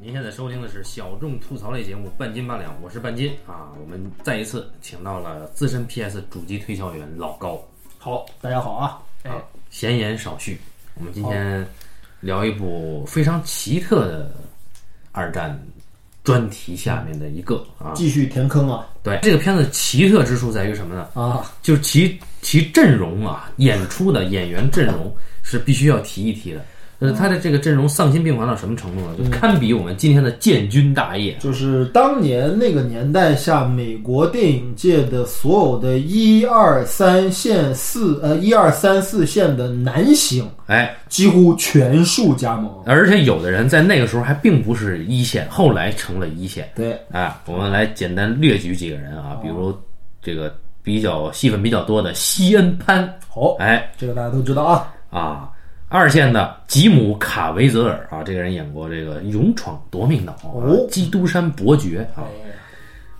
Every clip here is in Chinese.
您现在收听的是小众吐槽类节目《半斤八两》，我是半斤啊。我们再一次请到了资深 PS 主机推销员老高。好，大家好啊！哎，闲言少叙，我们今天聊一部非常奇特的二战专题下面的一个啊。继续填坑啊！对，这个片子奇特之处在于什么呢？啊，就是其其阵容啊，演出的演员阵容是必须要提一提的。呃，他的这个阵容丧心病狂到什么程度呢？就堪比我们今天的建军大业。就是当年那个年代下，美国电影界的所有的一二三线四呃一二三四线的男星，哎，几乎全数加盟。而且有的人在那个时候还并不是一线，后来成了一线。对，哎，我们来简单列举几个人啊，比如这个比较戏份比较多的西恩潘，好，哎，这个大家都知道啊啊。二线的吉姆·卡维泽尔啊，这个人演过这个《勇闯夺命岛》哦，《基督山伯爵》啊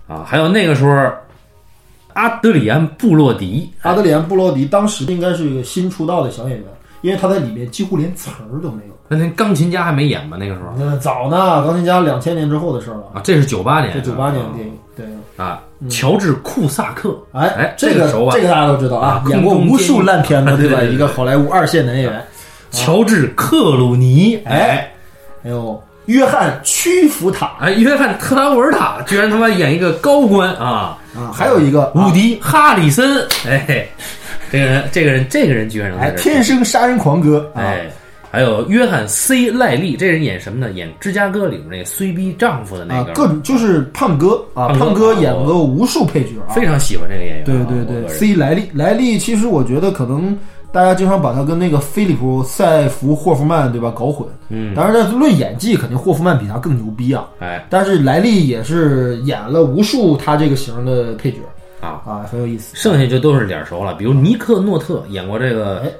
啊，还有那个时候阿德里安·布洛迪，阿德里安·布洛迪当时应该是一个新出道的小演员，因为他在里面几乎连词儿都没有。那那钢琴家还没演吧？那个时候那早呢，钢琴家两千年之后的事儿了啊，这是九八年，这九八年的电影，对啊，乔治·库萨克，哎哎，这个？这个大家都知道啊，演过无数烂片子，对吧？一个好莱坞二线男演员。乔治·克鲁尼，哎，还有约翰·屈服塔，哎，约翰·特拉沃尔塔居然他妈演一个高官啊啊！还有一个伍迪·哈里森，哎，这个人，这个人，这个人居然能哎，天生杀人狂哥，哎，还有约翰 ·C· 赖利，这人演什么呢？演芝加哥里边那个衰逼丈夫的那个，各种就是胖哥啊，胖哥演过无数配角，非常喜欢这个演员。对对对，C· 莱利，莱利，其实我觉得可能。大家经常把他跟那个菲利普·塞弗·霍夫曼，对吧，搞混。嗯，当然，在论演技，肯定霍夫曼比他更牛逼啊。哎，但是莱利也是演了无数他这个型的配角啊啊，很有意思。剩下就都是脸熟了，比如尼克·诺特演过这个，哎，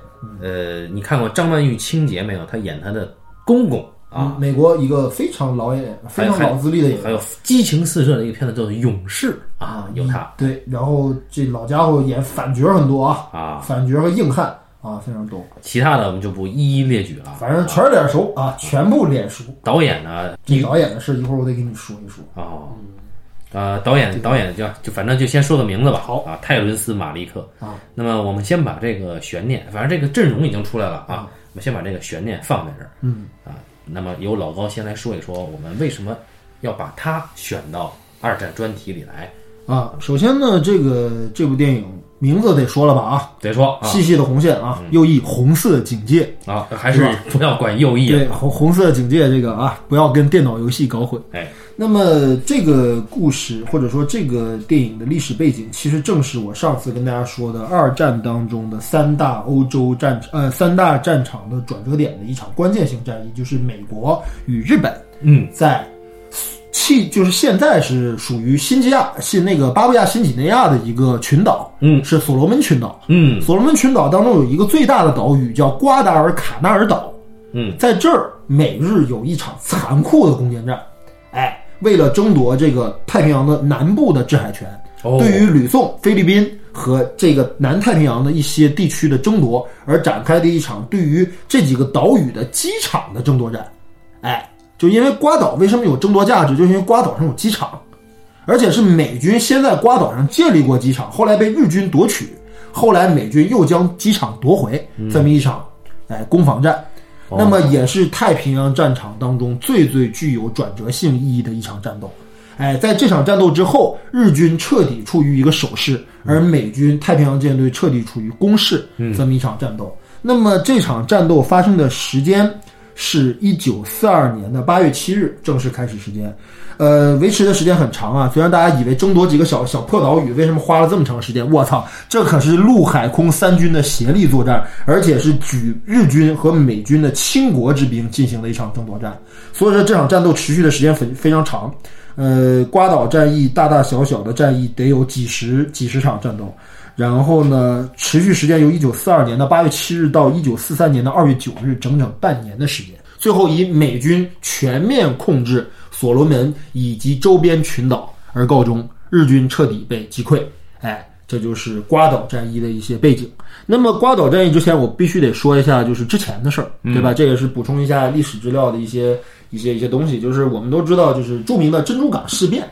呃，你看过张曼玉清洁没有？他演他的公公啊，美国一个非常老演员、非常老资历的演员，还有激情四射的一个片子叫做《勇士》啊，有他。对，然后这老家伙演反角很多啊，啊，反角和硬汉。啊，非常多，其他的我们就不一一列举了。反正全是脸熟啊，全部脸熟。导演呢？这导演的事一会儿我得给你说一说。哦，呃，导演导演就就反正就先说个名字吧。好啊，泰伦斯·马利克啊。那么我们先把这个悬念，反正这个阵容已经出来了啊，我们先把这个悬念放在这儿。嗯啊，那么由老高先来说一说，我们为什么要把他选到二战专题里来啊？首先呢，这个这部电影。名字得说了吧啊，得说细细的红线啊，右翼红色警戒啊，还是不要管右翼。对，红红色警戒这个啊，不要跟电脑游戏搞混。哎，那么这个故事或者说这个电影的历史背景，其实正是我上次跟大家说的二战当中的三大欧洲战呃三大战场的转折点的一场关键性战役，就是美国与日本嗯在。气就是现在是属于新几亚新那个巴布亚新几内亚的一个群岛，嗯，是所罗门群岛，嗯，所罗门群岛当中有一个最大的岛屿叫瓜达尔卡纳尔岛，嗯，在这儿每日有一场残酷的攻坚战，哎，为了争夺这个太平洋的南部的制海权，对于吕宋、菲律宾和这个南太平洋的一些地区的争夺而展开的一场对于这几个岛屿的机场的争夺战，哎。就因为瓜岛为什么有争夺价值？就是因为瓜岛上有机场，而且是美军先在瓜岛上建立过机场，后来被日军夺取，后来美军又将机场夺回，这么一场哎攻防战，那么也是太平洋战场当中最最具有转折性意义的一场战斗。哎，在这场战斗之后，日军彻底处于一个守势，而美军太平洋舰队彻底处于攻势，这么一场战斗。那么这场战斗发生的时间。是一九四二年的八月七日正式开始时间，呃，维持的时间很长啊。虽然大家以为争夺几个小小破岛屿，为什么花了这么长时间？我操，这可是陆海空三军的协力作战，而且是举日军和美军的倾国之兵进行的一场争夺战。所以说这场战斗持续的时间非非常长，呃，瓜岛战役大大小小的战役得有几十几十场战斗。然后呢，持续时间由一九四二年的八月七日到一九四三年的二月九日，整整半年的时间。最后以美军全面控制所罗门以及周边群岛而告终，日军彻底被击溃。哎，这就是瓜岛战役的一些背景。那么瓜岛战役之前，我必须得说一下，就是之前的事儿，对吧？这也是补充一下历史资料的一些一些一些东西。就是我们都知道，就是著名的珍珠港事变。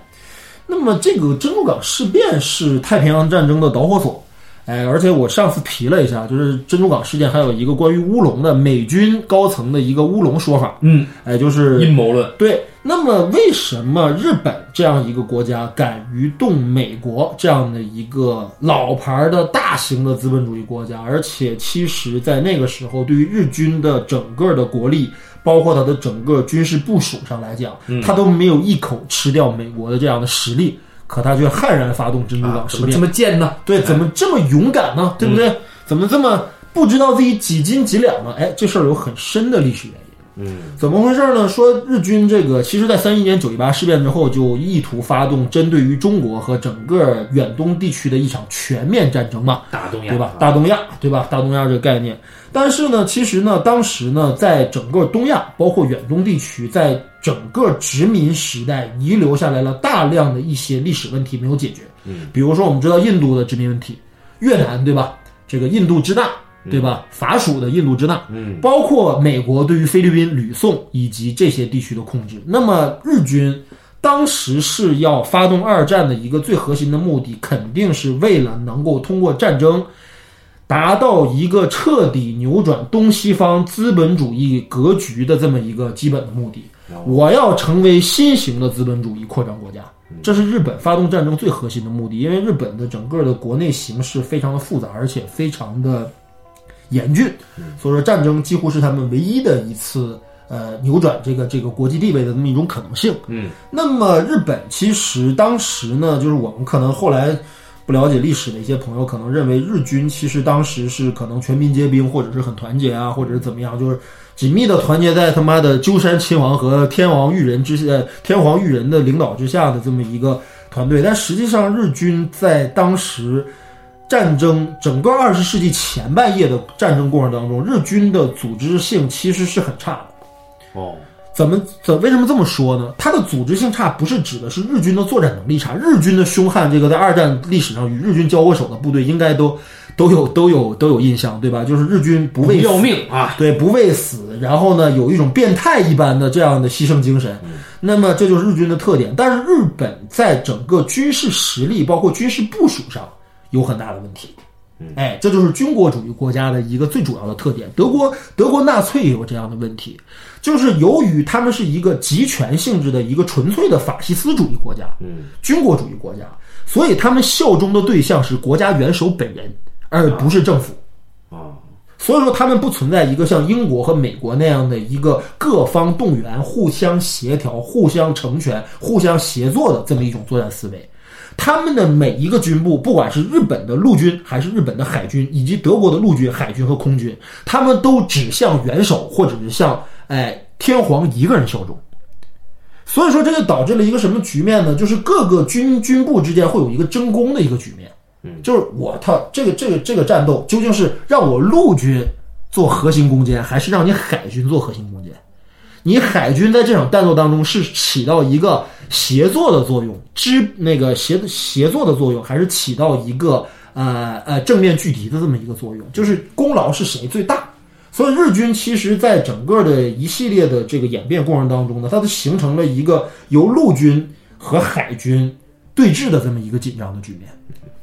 那么这个珍珠港事变是太平洋战争的导火索。哎，而且我上次提了一下，就是珍珠港事件还有一个关于乌龙的美军高层的一个乌龙说法。嗯，哎，就是阴谋论。对，那么为什么日本这样一个国家敢于动美国这样的一个老牌的大型的资本主义国家？而且其实，在那个时候，对于日军的整个的国力，包括它的整个军事部署上来讲，他都没有一口吃掉美国的这样的实力。可他却悍然发动珍珠港事变，怎么这么贱呢？对，怎么这么勇敢呢？对不对？怎么这么不知道自己几斤几两呢？哎，这事儿有很深的历史原因。嗯，怎么回事呢？说日军这个，其实在三一年九一八事变之后，就意图发动针对于中国和整个远东地区的一场全面战争嘛，大东亚，对吧？大东亚，对吧？大东亚这个概念。但是呢，其实呢，当时呢，在整个东亚，包括远东地区，在整个殖民时代遗留下来了大量的一些历史问题没有解决。嗯，比如说我们知道印度的殖民问题，越南，对吧？这个印度支那。对吧？法属的印度支那，嗯，包括美国对于菲律宾、吕宋以及这些地区的控制。那么日军当时是要发动二战的一个最核心的目的，肯定是为了能够通过战争达到一个彻底扭转东西方资本主义格局的这么一个基本的目的。我要成为新型的资本主义扩张国家，这是日本发动战争最核心的目的。因为日本的整个的国内形势非常的复杂，而且非常的。严峻，所以说战争几乎是他们唯一的一次呃扭转这个这个国际地位的这么一种可能性。嗯，那么日本其实当时呢，就是我们可能后来不了解历史的一些朋友可能认为日军其实当时是可能全民皆兵，或者是很团结啊，或者是怎么样，就是紧密的团结在他妈的鸠山亲王和天王裕仁之下，天皇裕仁的领导之下的这么一个团队。但实际上，日军在当时。战争整个二十世纪前半叶的战争过程当中，日军的组织性其实是很差的。哦，怎么怎为什么这么说呢？它的组织性差不是指的是日军的作战能力差，日军的凶悍，这个在二战历史上与日军交过手的部队应该都都有都有都有印象，对吧？就是日军不畏要命啊，对，不畏死，然后呢，有一种变态一般的这样的牺牲精神。那么这就是日军的特点。但是日本在整个军事实力，包括军事部署上。有很大的问题，哎，这就是军国主义国家的一个最主要的特点。德国德国纳粹也有这样的问题，就是由于他们是一个集权性质的一个纯粹的法西斯主义国家，嗯，军国主义国家，所以他们效忠的对象是国家元首本人，而不是政府啊。所以说，他们不存在一个像英国和美国那样的一个各方动员、互相协调、互相成全、互相协作的这么一种作战思维。他们的每一个军部，不管是日本的陆军，还是日本的海军，以及德国的陆军、海军和空军，他们都只向元首或者是向哎天皇一个人效忠。所以说，这就导致了一个什么局面呢？就是各个军军部之间会有一个争功的一个局面。嗯，就是我他这个这个这个战斗究竟是让我陆军做核心攻坚，还是让你海军做核心攻坚？你海军在这场战斗当中是起到一个协作的作用，支那个协协作的作用，还是起到一个呃呃正面拒敌的这么一个作用？就是功劳是谁最大？所以日军其实在整个的一系列的这个演变过程当中呢，它都形成了一个由陆军和海军对峙的这么一个紧张的局面。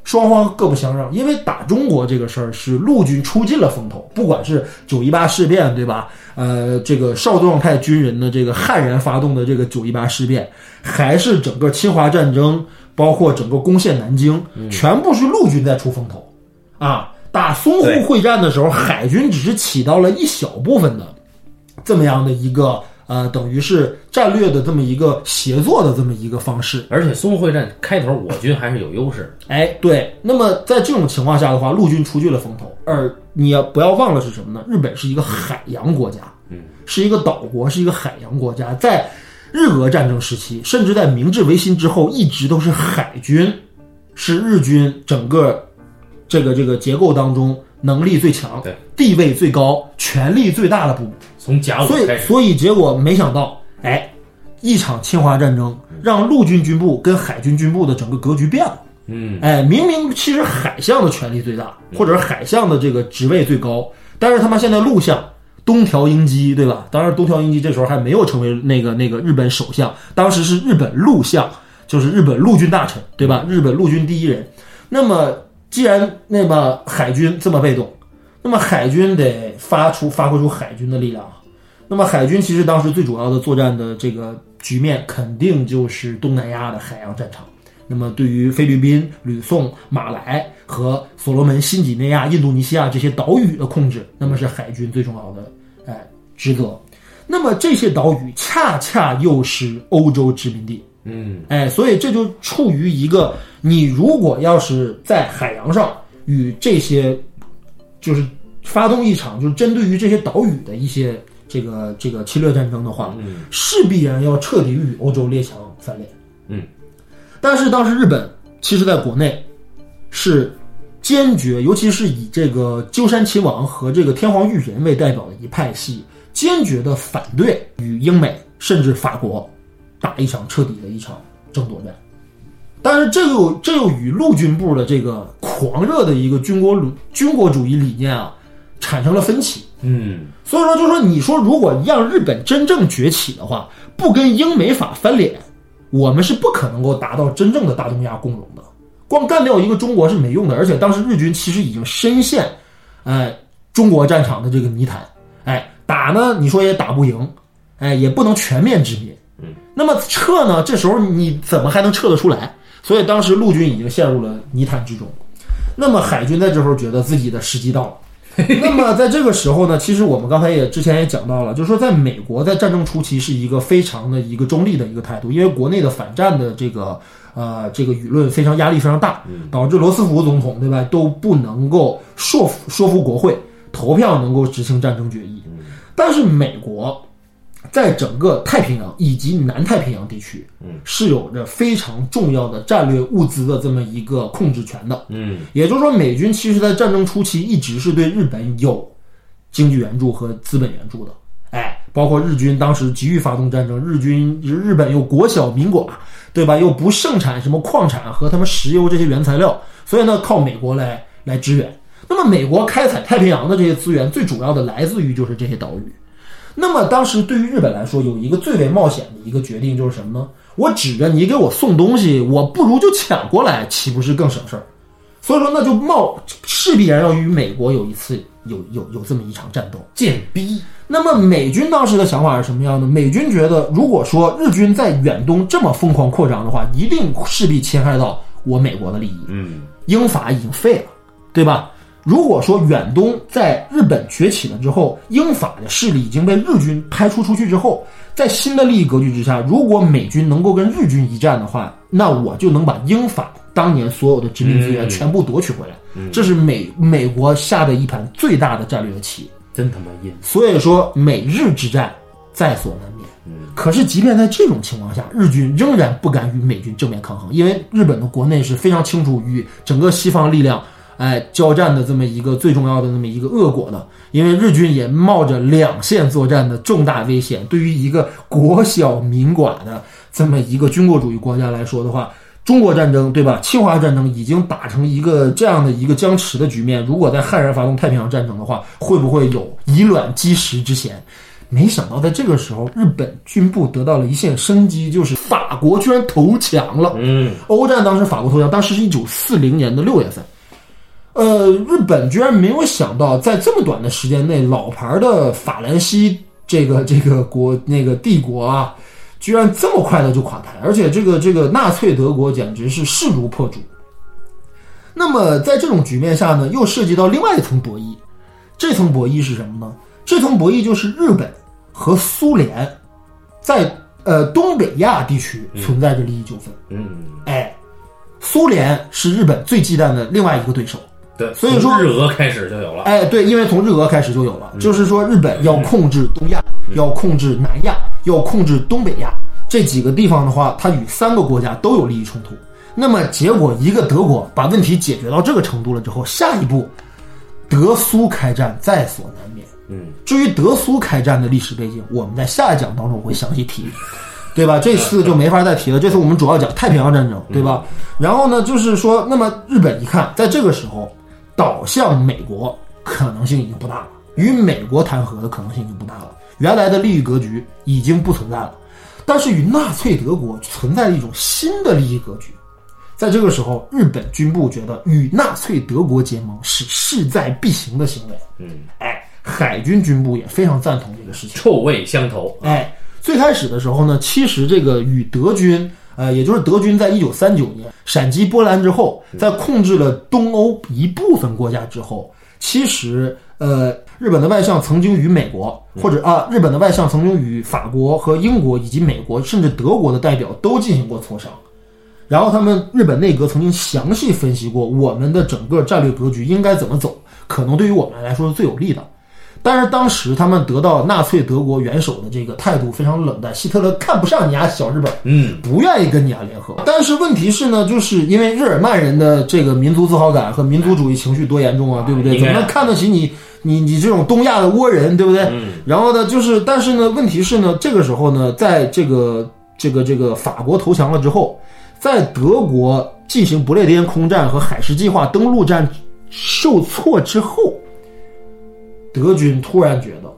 双方各不相让，因为打中国这个事儿是陆军出尽了风头，不管是九一八事变，对吧？呃，这个少壮派军人的这个悍然发动的这个九一八事变，还是整个侵华战争，包括整个攻陷南京，全部是陆军在出风头。啊，打淞沪会战的时候，海军只是起到了一小部分的这么样的一个。呃，等于是战略的这么一个协作的这么一个方式，而且淞沪会战开头我军还是有优势。哎，对。那么在这种情况下的话，陆军出具了风头，而你要不要忘了是什么呢？日本是一个海洋国家，嗯，是一个岛国，是一个海洋国家。在日俄战争时期，甚至在明治维新之后，一直都是海军是日军整个这个这个结构当中能力最强、对地位最高、权力最大的部。从甲午所以，所以结果没想到，哎，一场侵华战争让陆军军部跟海军军部的整个格局变了。嗯，哎，明明其实海象的权力最大，或者是海象的这个职位最高，但是他妈现在陆相东条英机，对吧？当然，东条英机这时候还没有成为那个那个日本首相，当时是日本陆相，就是日本陆军大臣，对吧？日本陆军第一人。那么，既然那么海军这么被动，那么海军得发出发挥出海军的力量。那么海军其实当时最主要的作战的这个局面，肯定就是东南亚的海洋战场。那么对于菲律宾、吕宋、马来和所罗门、新几内亚、印度尼西亚这些岛屿的控制，那么是海军最重要的哎职责。那么这些岛屿恰恰又是欧洲殖民地，嗯，哎，所以这就处于一个你如果要是在海洋上与这些就是发动一场就是针对于这些岛屿的一些这个这个侵略战争的话，势必然要彻底与欧洲列强翻脸。嗯。但是当时日本其实在国内是坚决，尤其是以这个鸠山秦王和这个天皇裕仁为代表的一派系，坚决的反对与英美甚至法国打一场彻底的一场争夺战。但是这又这又与陆军部的这个狂热的一个军国军国主义理念啊产生了分歧。嗯，所以说就说你说如果让日本真正崛起的话，不跟英美法翻脸。我们是不可能够达到真正的大东亚共荣的，光干掉一个中国是没用的。而且当时日军其实已经深陷，哎，中国战场的这个泥潭，哎，打呢，你说也打不赢，哎，也不能全面殖民，嗯，那么撤呢，这时候你怎么还能撤得出来？所以当时陆军已经陷入了泥潭之中，那么海军在这时候觉得自己的时机到了。那么在这个时候呢，其实我们刚才也之前也讲到了，就是说在美国在战争初期是一个非常的一个中立的一个态度，因为国内的反战的这个呃这个舆论非常压力非常大，导致罗斯福总统对吧都不能够说服说服国会投票能够执行战争决议，但是美国。在整个太平洋以及南太平洋地区，嗯，是有着非常重要的战略物资的这么一个控制权的，嗯，也就是说，美军其实在战争初期一直是对日本有经济援助和资本援助的，哎，包括日军当时急于发动战争，日军日本又国小民寡，对吧？又不盛产什么矿产和他们石油这些原材料，所以呢，靠美国来来支援。那么，美国开采太平洋的这些资源，最主要的来自于就是这些岛屿。那么当时对于日本来说，有一个最为冒险的一个决定就是什么呢？我指着你给我送东西，我不如就抢过来，岂不是更省事儿？所以说，那就冒势必然要与美国有一次有有有这么一场战斗，贱逼。那么美军当时的想法是什么样的？美军觉得，如果说日军在远东这么疯狂扩张的话，一定势必侵害到我美国的利益。嗯，英法已经废了，对吧？如果说远东在日本崛起了之后，英法的势力已经被日军排除出去之后，在新的利益格局之下，如果美军能够跟日军一战的话，那我就能把英法当年所有的殖民资源全部夺取回来。这是美美国下的一盘最大的战略棋，真他妈阴。所以说，美日之战在所难免。可是，即便在这种情况下，日军仍然不敢与美军正面抗衡，因为日本的国内是非常清楚与整个西方力量。哎，交战的这么一个最重要的那么一个恶果呢？因为日军也冒着两线作战的重大危险。对于一个国小民寡的这么一个军国主义国家来说的话，中国战争对吧？侵华战争已经打成一个这样的一个僵持的局面。如果在悍然发动太平洋战争的话，会不会有以卵击石之嫌？没想到在这个时候，日本军部得到了一线生机，就是法国居然投降了。嗯，欧战当时法国投降，当时是一九四零年的六月份。呃，日本居然没有想到，在这么短的时间内，老牌的法兰西这个 这个国那个帝国啊，居然这么快的就垮台，而且这个这个纳粹德国简直是势如破竹。那么在这种局面下呢，又涉及到另外一层博弈，这层博弈是什么呢？这层博弈就是日本和苏联在呃东北亚地区存在着利益纠纷。嗯，哎，苏联是日本最忌惮的另外一个对手。对，所以说日俄开始就有了。哎，对，因为从日俄开始就有了，就是说日本要控制东亚，要控制南亚，要控制东北亚这几个地方的话，它与三个国家都有利益冲突。那么结果，一个德国把问题解决到这个程度了之后，下一步德苏开战在所难免。嗯，至于德苏开战的历史背景，我们在下一讲当中会详细提。对吧？这次就没法再提了。这次我们主要讲太平洋战争，对吧？然后呢，就是说，那么日本一看，在这个时候倒向美国可能性已经不大了，与美国谈和的可能性已经不大了，原来的利益格局已经不存在了。但是与纳粹德国存在一种新的利益格局，在这个时候，日本军部觉得与纳粹德国结盟是势在必行的行为。嗯，哎，海军军部也非常赞同这个事情。臭味相投。哎，最开始的时候呢，其实这个与德军，呃，也就是德军在一九三九年闪击波兰之后，在控制了东欧一部分国家之后，其实呃。日本的外相曾经与美国，或者啊，日本的外相曾经与法国和英国以及美国，甚至德国的代表都进行过磋商。然后他们日本内阁曾经详细分析过我们的整个战略格局应该怎么走，可能对于我们来说是最有利的。但是当时他们得到纳粹德国元首的这个态度非常冷淡，希特勒看不上你啊，小日本，嗯，不愿意跟你啊联合。但是问题是呢，就是因为日耳曼人的这个民族自豪感和民族主义情绪多严重啊，对不对？怎么能看得起你？你你这种东亚的倭人，对不对？嗯。然后呢，就是但是呢，问题是呢，这个时候呢，在这个这个这个法国投降了之后，在德国进行不列颠空战和海狮计划登陆战受挫之后。德军突然觉得，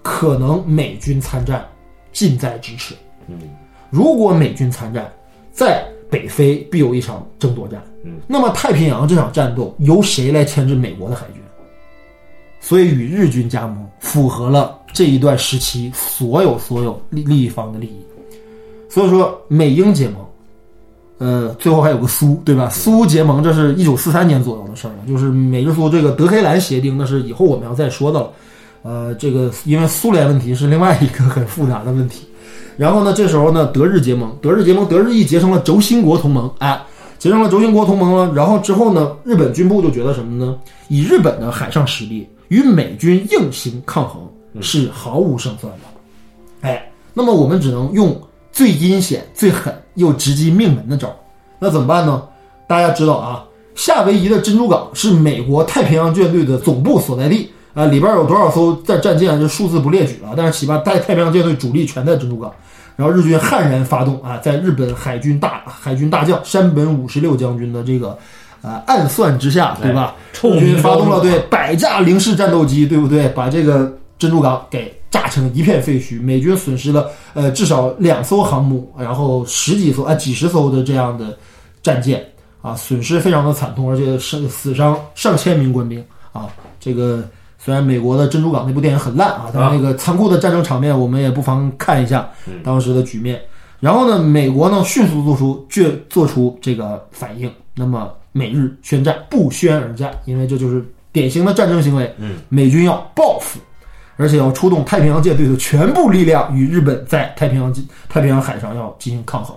可能美军参战近在咫尺。嗯，如果美军参战，在北非必有一场争夺战。嗯，那么太平洋这场战斗由谁来牵制美国的海军？所以与日军加盟，符合了这一段时期所有所有利利益方的利益。所以说，美英结盟。呃，最后还有个苏，对吧？苏结盟，这是一九四三年左右的事儿了。就是美日苏这个德黑兰协定，那是以后我们要再说的了。呃，这个因为苏联问题是另外一个很复杂的问题。然后呢，这时候呢，德日结盟，德日结盟，德日意结成了轴心国同盟，哎，结成了轴心国同盟了。然后之后呢，日本军部就觉得什么呢？以日本的海上实力与美军硬行抗衡是毫无胜算的。哎，那么我们只能用。最阴险、最狠又直击命门的招，那怎么办呢？大家知道啊，夏威夷的珍珠港是美国太平洋舰队的总部所在地啊，里边有多少艘战战舰，这数字不列举了。但是起码太太平洋舰队主力全在珍珠港。然后日军悍然发动啊，在日本海军大海军大将山本五十六将军的这个呃暗算之下，对吧？日军发动了对百架零式战斗机，对不对？把这个珍珠港给。炸成一片废墟，美军损失了呃至少两艘航母，然后十几艘啊几十艘的这样的战舰啊，损失非常的惨痛，而且是死伤上千名官兵啊。这个虽然美国的珍珠港那部电影很烂啊，但是那个残酷的战争场面我们也不妨看一下当时的局面。然后呢，美国呢迅速做出决做出这个反应，那么美日宣战不宣而战，因为这就是典型的战争行为。嗯，美军要报复。而且要出动太平洋舰队的全部力量与日本在太平洋太平洋海上要进行抗衡。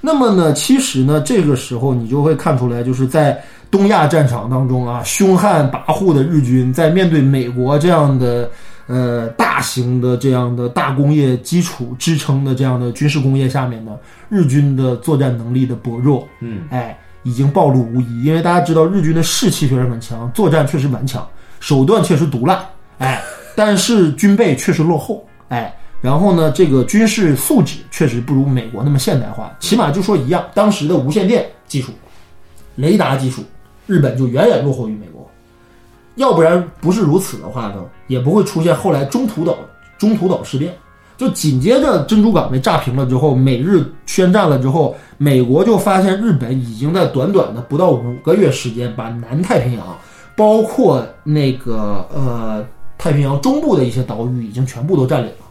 那么呢，其实呢，这个时候你就会看出来，就是在东亚战场当中啊，凶悍跋扈的日军在面对美国这样的呃大型的这样的大工业基础支撑的这样的军事工业下面呢，日军的作战能力的薄弱，嗯，哎，已经暴露无遗。因为大家知道，日军的士气确实很强，作战确实顽强，手段确实毒辣，哎。但是军备确实落后，哎，然后呢，这个军事素质确实不如美国那么现代化，起码就说一样，当时的无线电技术、雷达技术，日本就远远落后于美国。要不然不是如此的话呢，也不会出现后来中途岛中途岛事变。就紧接着珍珠港被炸平了之后，美日宣战了之后，美国就发现日本已经在短短的不到五个月时间，把南太平洋，包括那个呃。太平洋中部的一些岛屿已经全部都占领了，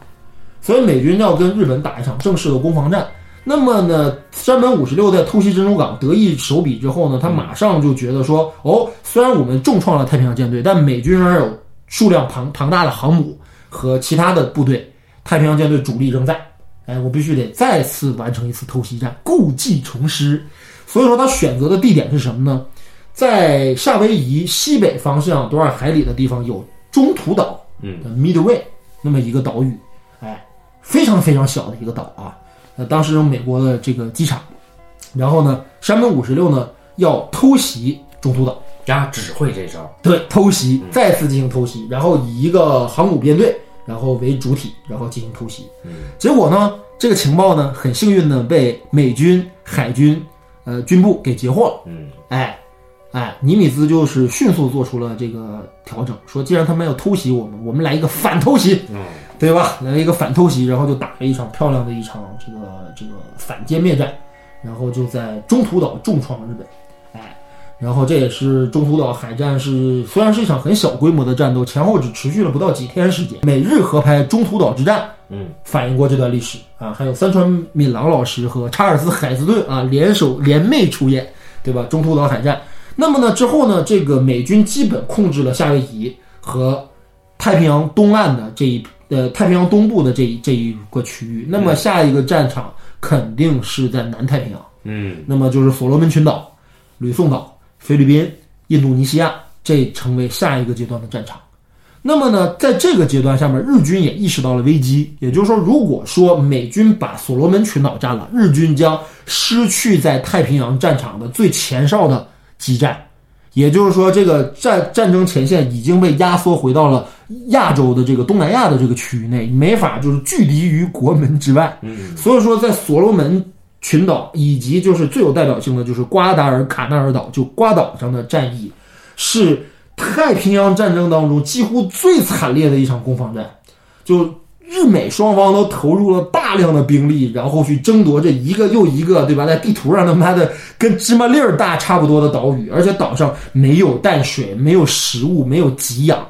所以美军要跟日本打一场正式的攻防战。那么呢，山本五十六在偷袭珍珠港得意手笔之后呢，他马上就觉得说：哦，虽然我们重创了太平洋舰队，但美军仍然有数量庞庞大的航母和其他的部队，太平洋舰队主力仍在。哎，我必须得再次完成一次偷袭战，故技重施。所以说，他选择的地点是什么呢？在夏威夷西北方向多少海里的地方有。中途岛，嗯，Midway，那么一个岛屿，哎，非常非常小的一个岛啊。那当时有美国的这个机场，然后呢，山本五十六呢要偷袭中途岛，加指挥这招，对，偷袭，再次进行偷袭，然后以一个航母编队，然后为主体，然后进行偷袭。嗯，结果呢，这个情报呢，很幸运的被美军海军呃军部给截获了。嗯，哎，哎，尼米兹就是迅速做出了这个调整，说既然他们要偷袭我们，我们来一个反偷袭，嗯，对吧？来一个反偷袭，然后就打了一场漂亮的一场这个这个反歼灭战，然后就在中途岛重创日本。哎，然后这也是中途岛海战是虽然是一场很小规模的战斗，前后只持续了不到几天时间。美日合拍《中途岛之战》。嗯，反映过这段历史啊，还有三川敏郎老师和查尔斯海斯顿啊联手联袂出演，对吧？中途岛海战。那么呢，之后呢，这个美军基本控制了夏威夷和太平洋东岸的这一呃太平洋东部的这一这一个区域。那么下一个战场肯定是在南太平洋。嗯，那么就是所罗门群岛、吕宋岛、菲律宾、印度尼西亚，这成为下一个阶段的战场。那么呢，在这个阶段下面，日军也意识到了危机，也就是说，如果说美军把所罗门群岛占了，日军将失去在太平洋战场的最前哨的激战，也就是说，这个战战争前线已经被压缩回到了亚洲的这个东南亚的这个区域内，没法就是距离于国门之外。嗯，所以说，在所罗门群岛以及就是最有代表性的就是瓜达尔卡纳尔岛，就瓜岛上的战役是。太平洋战争当中几乎最惨烈的一场攻防战，就日美双方都投入了大量的兵力，然后去争夺这一个又一个，对吧？在地图上他妈的跟芝麻粒儿大差不多的岛屿，而且岛上没有淡水，没有食物，没有给养，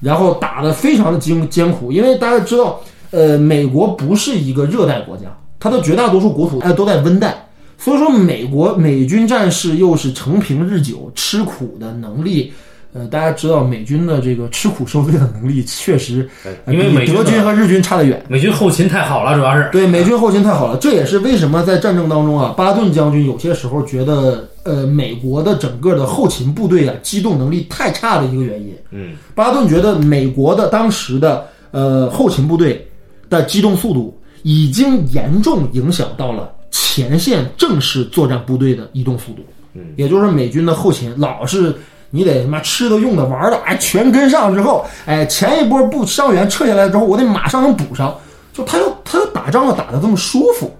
然后打得非常的艰艰苦。因为大家知道，呃，美国不是一个热带国家，它的绝大多数国土哎都在温带，所以说美国美军战士又是承平日久、吃苦的能力。呃，大家知道美军的这个吃苦受罪的能力确实，因为美德军和日军差得远。美军后勤太好了，主要是对美军后勤太好了，这也是为什么在战争当中啊，巴顿将军有些时候觉得，呃，美国的整个的后勤部队啊，机动能力太差的一个原因。嗯，巴顿觉得美国的当时的呃后勤部队的机动速度已经严重影响到了前线正式作战部队的移动速度。嗯，也就是美军的后勤老是。你得他妈吃的、用的、玩的，哎，全跟上之后，哎，前一波不伤员撤下来之后，我得马上能补上。就他要他要打仗要打的这么舒服，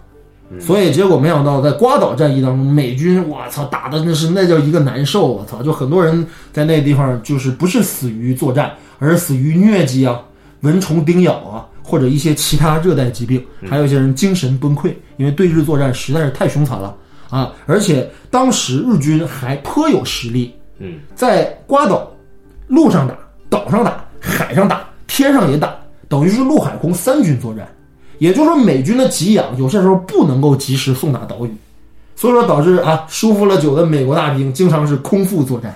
所以结果没想到在瓜岛战役当中，美军我操打的那是那叫一个难受，我操，就很多人在那地方就是不是死于作战，而是死于疟疾啊、蚊虫叮咬啊，或者一些其他热带疾病，还有一些人精神崩溃，因为对日作战实在是太凶残了啊！而且当时日军还颇有实力。嗯，在瓜岛，陆上打，岛上打，海上打，天上也打，等于是陆海空三军作战。也就是说，美军的给养有些时候不能够及时送达岛屿，所以说导致啊，舒服了久的美国大兵经常是空腹作战，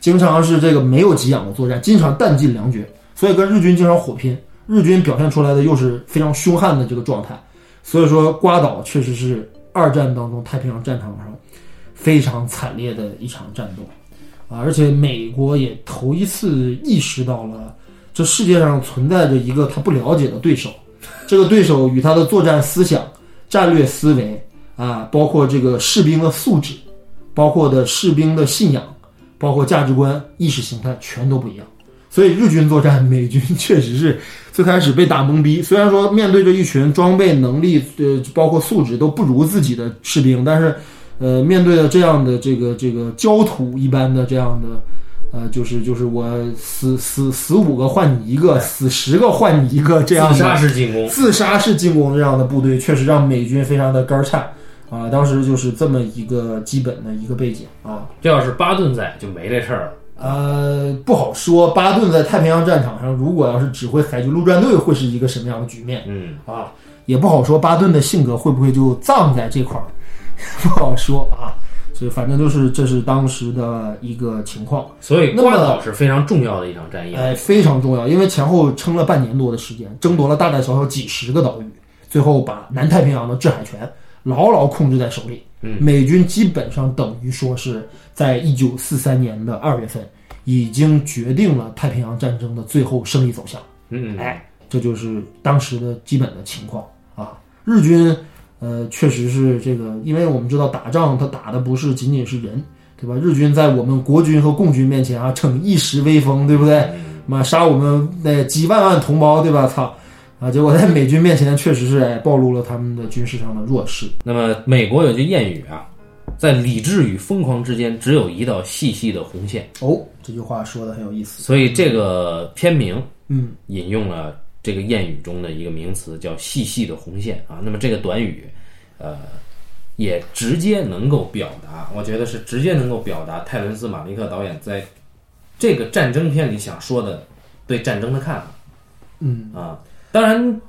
经常是这个没有给养的作战，经常弹尽粮绝，所以跟日军经常火拼。日军表现出来的又是非常凶悍的这个状态，所以说瓜岛确实是二战当中太平洋战场上非常惨烈的一场战斗。啊，而且美国也头一次意识到了，这世界上存在着一个他不了解的对手，这个对手与他的作战思想、战略思维啊，包括这个士兵的素质，包括的士兵的信仰，包括价值观、意识形态，全都不一样。所以日军作战，美军 确实是最开始被打懵逼。虽然说面对着一群装备能力呃，包括素质都不如自己的士兵，但是。呃，面对的这样的这个这个焦土一般的这样的，呃，就是就是我死死死五个换你一个，死十个换你一个这样的自杀式进攻，自杀式进攻这样的部队，确实让美军非常的肝颤啊！当时就是这么一个基本的一个背景啊。这要是巴顿在，就没这事儿了。呃，不好说，巴顿在太平洋战场上，如果要是指挥海军陆战队，会是一个什么样的局面？嗯啊，也不好说，巴顿的性格会不会就葬在这块儿？不好说啊，所以反正就是这是当时的一个情况。所以瓜岛是非常重要的一场战役，哎，非常重要，因为前后撑了半年多的时间，争夺了大大小小几十个岛屿，最后把南太平洋的制海权牢牢控制在手里。嗯，美军基本上等于说是在一九四三年的二月份，已经决定了太平洋战争的最后胜利走向。嗯，哎，这就是当时的基本的情况啊，日军。呃，确实是这个，因为我们知道打仗，他打的不是仅仅是人，对吧？日军在我们国军和共军面前啊，逞一时威风，对不对？妈杀我们那几万万同胞，对吧？操！啊，结果在美军面前确实是哎暴露了他们的军事上的弱势。那么美国有句谚语啊，在理智与疯狂之间，只有一道细细的红线。哦，这句话说的很有意思。所以这个片名嗯，引用了这个谚语中的一个名词，叫“细细的红线”啊。那么这个短语，呃，也直接能够表达，我觉得是直接能够表达泰伦斯·马利克导演在这个战争片里想说的对战争的看法。嗯啊，当然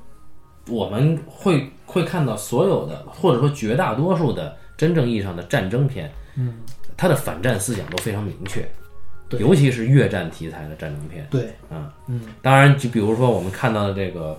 我们会会看到所有的，或者说绝大多数的真正意义上的战争片，嗯，它的反战思想都非常明确，对尤其是越战题材的战争片。对，啊，嗯，当然，就比如说我们看到的这个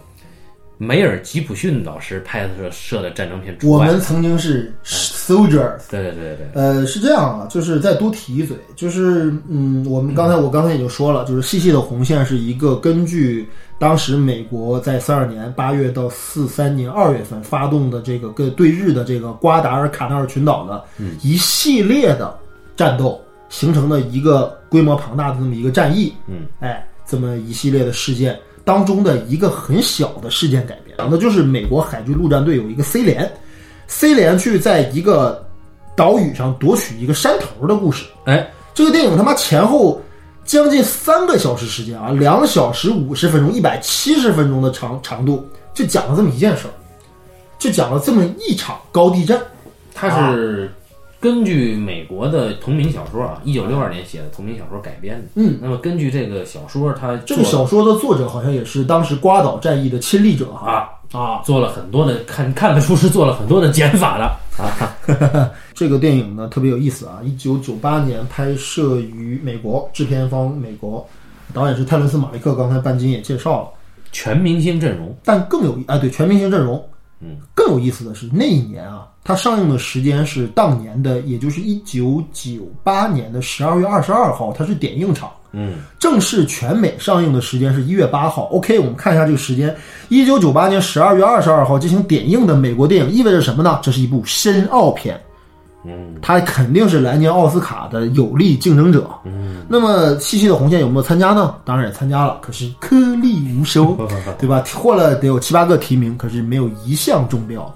梅尔吉普逊老师拍摄摄的战争片，我们曾经是 soldiers。对对对对，呃，是这样啊，就是再多提一嘴，就是嗯，我们刚才我刚才也就说了，就是细细的红线是一个根据当时美国在三二年八月到四三年二月份发动的这个跟对日的这个瓜达尔卡纳尔群岛的一系列的战斗形成的一个规模庞大的这么一个战役，嗯，哎，这么一系列的事件当中的一个很小的事件改编，讲的就是美国海军陆战队有一个 C 连，C 连去在一个岛屿上夺取一个山头的故事。哎，这个电影他妈前后将近三个小时时间啊，两小时五十分钟，一百七十分钟的长长度，就讲了这么一件事儿，就讲了这么一场高地战。它是根据美国的同名小说啊，一九六二年写的同名小说改编的。嗯，那么根据这个小说，它这个小说的作者好像也是当时瓜岛战役的亲历者哈啊啊。做了很多的看看得出是做了很多的减法的啊。这个电影呢特别有意思啊，一九九八年拍摄于美国，制片方美国，导演是泰伦斯·马利克，刚才半斤也介绍了。全明星阵容，但更有啊，对全明星阵容，嗯，更有意思的是那一年啊，它上映的时间是当年的，也就是一九九八年的十二月二十二号，它是点映场。嗯，正式全美上映的时间是一月八号。OK，我们看一下这个时间，一九九八年十二月二十二号进行点映的美国电影意味着什么呢？这是一部深奥片。嗯，它肯定是来年奥斯卡的有力竞争者。嗯，那么细细的红线有没有参加呢？当然也参加了，可是颗粒无收，对吧？获了得有七八个提名，可是没有一项中标。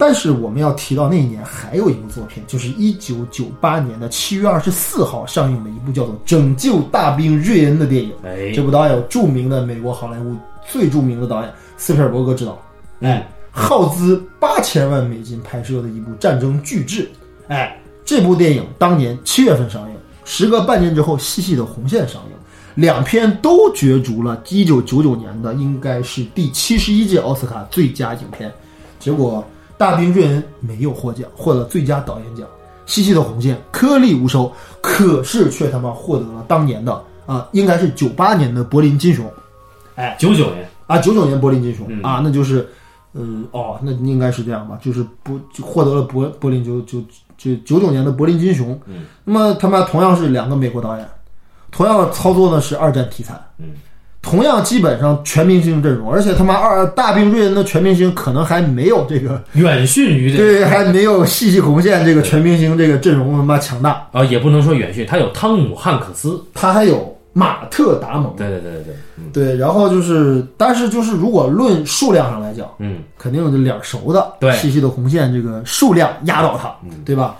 但是我们要提到那一年还有一部作品，就是一九九八年的七月二十四号上映的一部叫做《拯救大兵瑞恩》的电影。哎，这部导演有著名的美国好莱坞最著名的导演斯皮尔伯格执导，哎，耗资八千万美金拍摄的一部战争巨制。哎，这部电影当年七月份上映，时隔半年之后，《细细的红线》上映，两片都角逐了一九九九年的应该是第七十一届奥斯卡最佳影片。结果，大兵瑞恩没有获奖，获得最佳导演奖。《细细的红线》颗粒无收，可是却他妈获得了当年的啊，应该是九八年的柏林金熊。哎，九九年，啊，九九年柏林金熊、嗯啊，那就是，呃，哦，那应该是这样吧，就是不就获得了柏柏林九九九九九年的柏林金熊。嗯，那么他妈同样是两个美国导演，同样操作呢是二战题材，嗯，同样基本上全明星阵容，而且他妈二大兵瑞恩的全明星可能还没有这个，远逊于这对，还没有细细红线这个全明星这个阵容他妈强大，啊，也不能说远逊，他有汤姆汉克斯，他还有马特达蒙。对对对对对，嗯对，然后就是，但是就是如果论数量上来讲，嗯，肯定有这脸熟的，对细细的红线这个数量压倒他，对吧？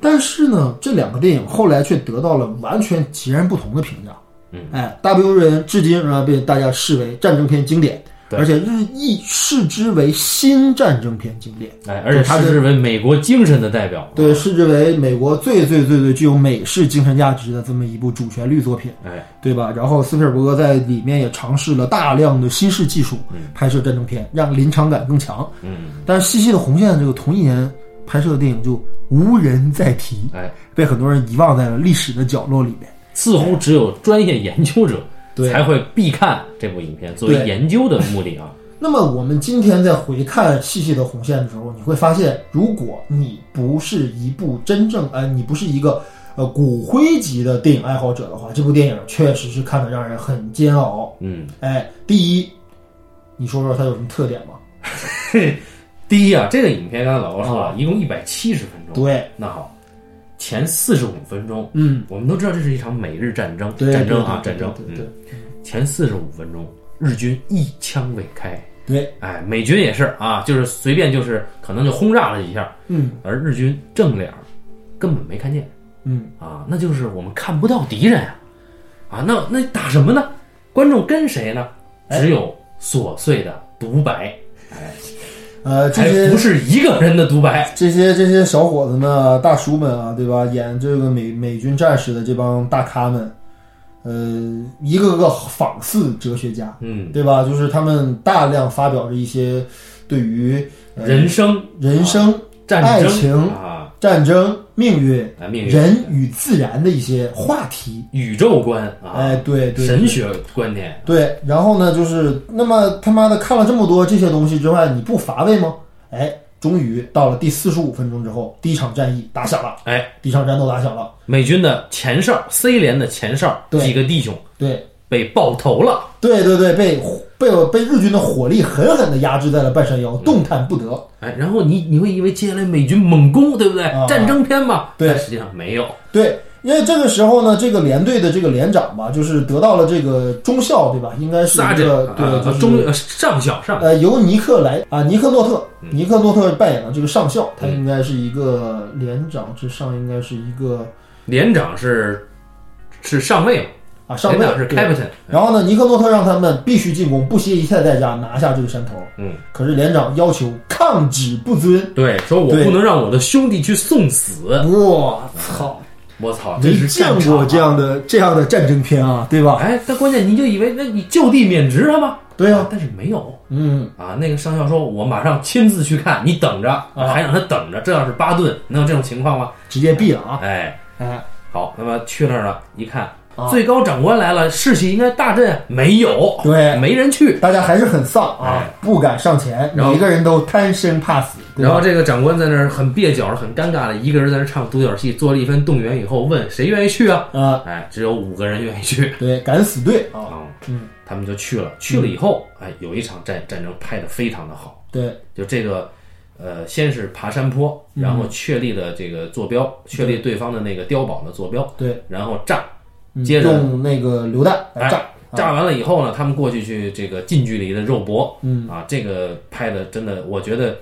但是呢，这两个电影后来却得到了完全截然不同的评价。嗯，哎，《大兵瑞恩》至今仍然被大家视为战争片经典，对而且日益视之为新战争片经典。哎，而且他视之为美国精神的代表，对，视之为美国最最最最具有美式精神价值的这么一部主旋律作品。哎，对吧？然后斯皮尔伯格在里面也尝试了大量的新式技术拍摄战争片，让临场感更强。嗯，但是《细细的红线》这个同一年拍摄的电影就无人再提，哎，被很多人遗忘在了历史的角落里面。似乎只有专业研究者才会必看这部影片，作为研究的目的啊。那么我们今天在回看《细细的红线》的时候，你会发现，如果你不是一部真正呃，你不是一个呃骨灰级的电影爱好者的话，这部电影确实是看得让人很煎熬。嗯，哎，第一，你说说它有什么特点吗？第一啊，这个影片刚才老高说了，一共一百七十分钟。对，那好，前四十五分钟，嗯，我们都知道这是一场美日战争，对战争啊，战争。对对前四十五分钟，日军一枪未开，对，哎，美军也是啊，就是随便就是可能就轰炸了几下，嗯。而日军正脸儿根本没看见。嗯，啊，那就是我们看不到敌人呀，啊，那那打什么呢？观众跟谁呢？哎。只有琐碎的独白，呃，这还些不是一个人的独白。这些这些小伙子们、大叔们啊，对吧？演这个美美军战士的这帮大咖们，呃，一个个仿似哲学家，嗯，对吧？就是他们大量发表着一些对于、呃人生、人生、战争爱情啊，战争、命运、啊命运、人与自然的一些话题。宇宙观啊，哎，对对，神学观点，对，然后呢，就是那么他妈的看了这么多这些东西之外，你不乏味吗？哎，终于到了第四十五分钟之后，第一场战役打响了，哎，第一场战斗打响了。美军的前哨 C 连的前哨对。几个弟兄。对，被爆头了，对对对，被被被日军的火力狠狠地压制在了半山腰，动弹不得。哎，然后你你会以为接下来美军猛攻，对不对？啊战争片嘛，对。但实际上没有，对，因为这个时候呢，这个连队的这个连长吧，就是得到了这个中校，对吧？应该是这一个对，啊就是中呃上校上校。呃，由尼克莱啊，尼克诺特，嗯。尼克诺特扮演的这个上校，他应该是一个连长之上，应该是一个连长是是上尉嘛，啊上尉是对 captain，然后呢，尼克诺特让他们必须进攻，不惜一切代价拿下这个山头。嗯，可是连长要求抗旨不遵。对，说我对不能让我的兄弟去送死，我操！我操，这没是见战场啊过这样的这样的战争片啊，对吧？哎，但关键你就以为那你就地免职了吗？对啊，但是没有嗯，啊。那个上校说，我马上亲自去看，你等着，啊还让他等着。这要是巴顿，能有这种情况吗？直接毙了啊！哎，哎，好，那么去那儿了，一看啊。最高长官来了，士气应该大振，没有，对。没人去。大家还是很丧啊哎，不敢上前，每个人都贪生怕死，然后这个长官在那儿很蹩脚、很尴尬的一个人在那儿唱独角戏，做了一番动员以后，问谁愿意去啊？啊，哎，只有五个人愿意去。对，敢死队啊，啊，嗯，他们就去了。去了以后，哎，有一场战战争拍的非常的好，对，就这个。呃，先是爬山坡，然后确立了这个坐标，确立对。方的那个碉堡的坐标，对，然后炸，嗯接着用那个榴弹来炸，炸完了以后呢，他们过去去这个近距离的肉搏，嗯。啊，这个拍的真的，我觉得，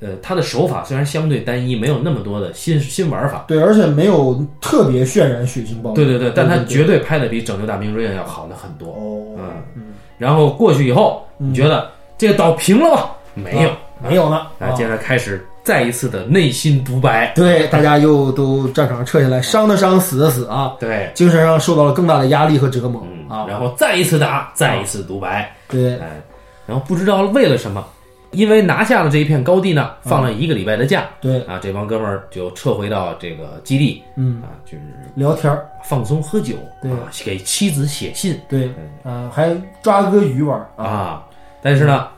呃，他的手法虽然相对单一，没有那么多的新新玩法，对，而且没有特别渲染血腥暴力，对对对，但他绝对拍的比《拯救大兵瑞恩》要好的很多。哦，嗯，然后过去以后，你觉得这个岛平了吗？没有，没有呢，啊，啊接着开始再一次的内心独白，对，大家又都战场上撤下来，伤的伤，死的死啊，对，精神上受到了更大的压力和折磨嗯，啊，然后再一次打，再一次独白，对，哎，然后不知道为了什么，因为拿下了这一片高地呢，放了一个礼拜的假，对，啊，这帮哥们儿就撤回到这个基地，嗯，啊，就是聊天儿，放松喝酒，对。啊，给妻子写信。对，啊，还抓个鱼玩啊，但是呢，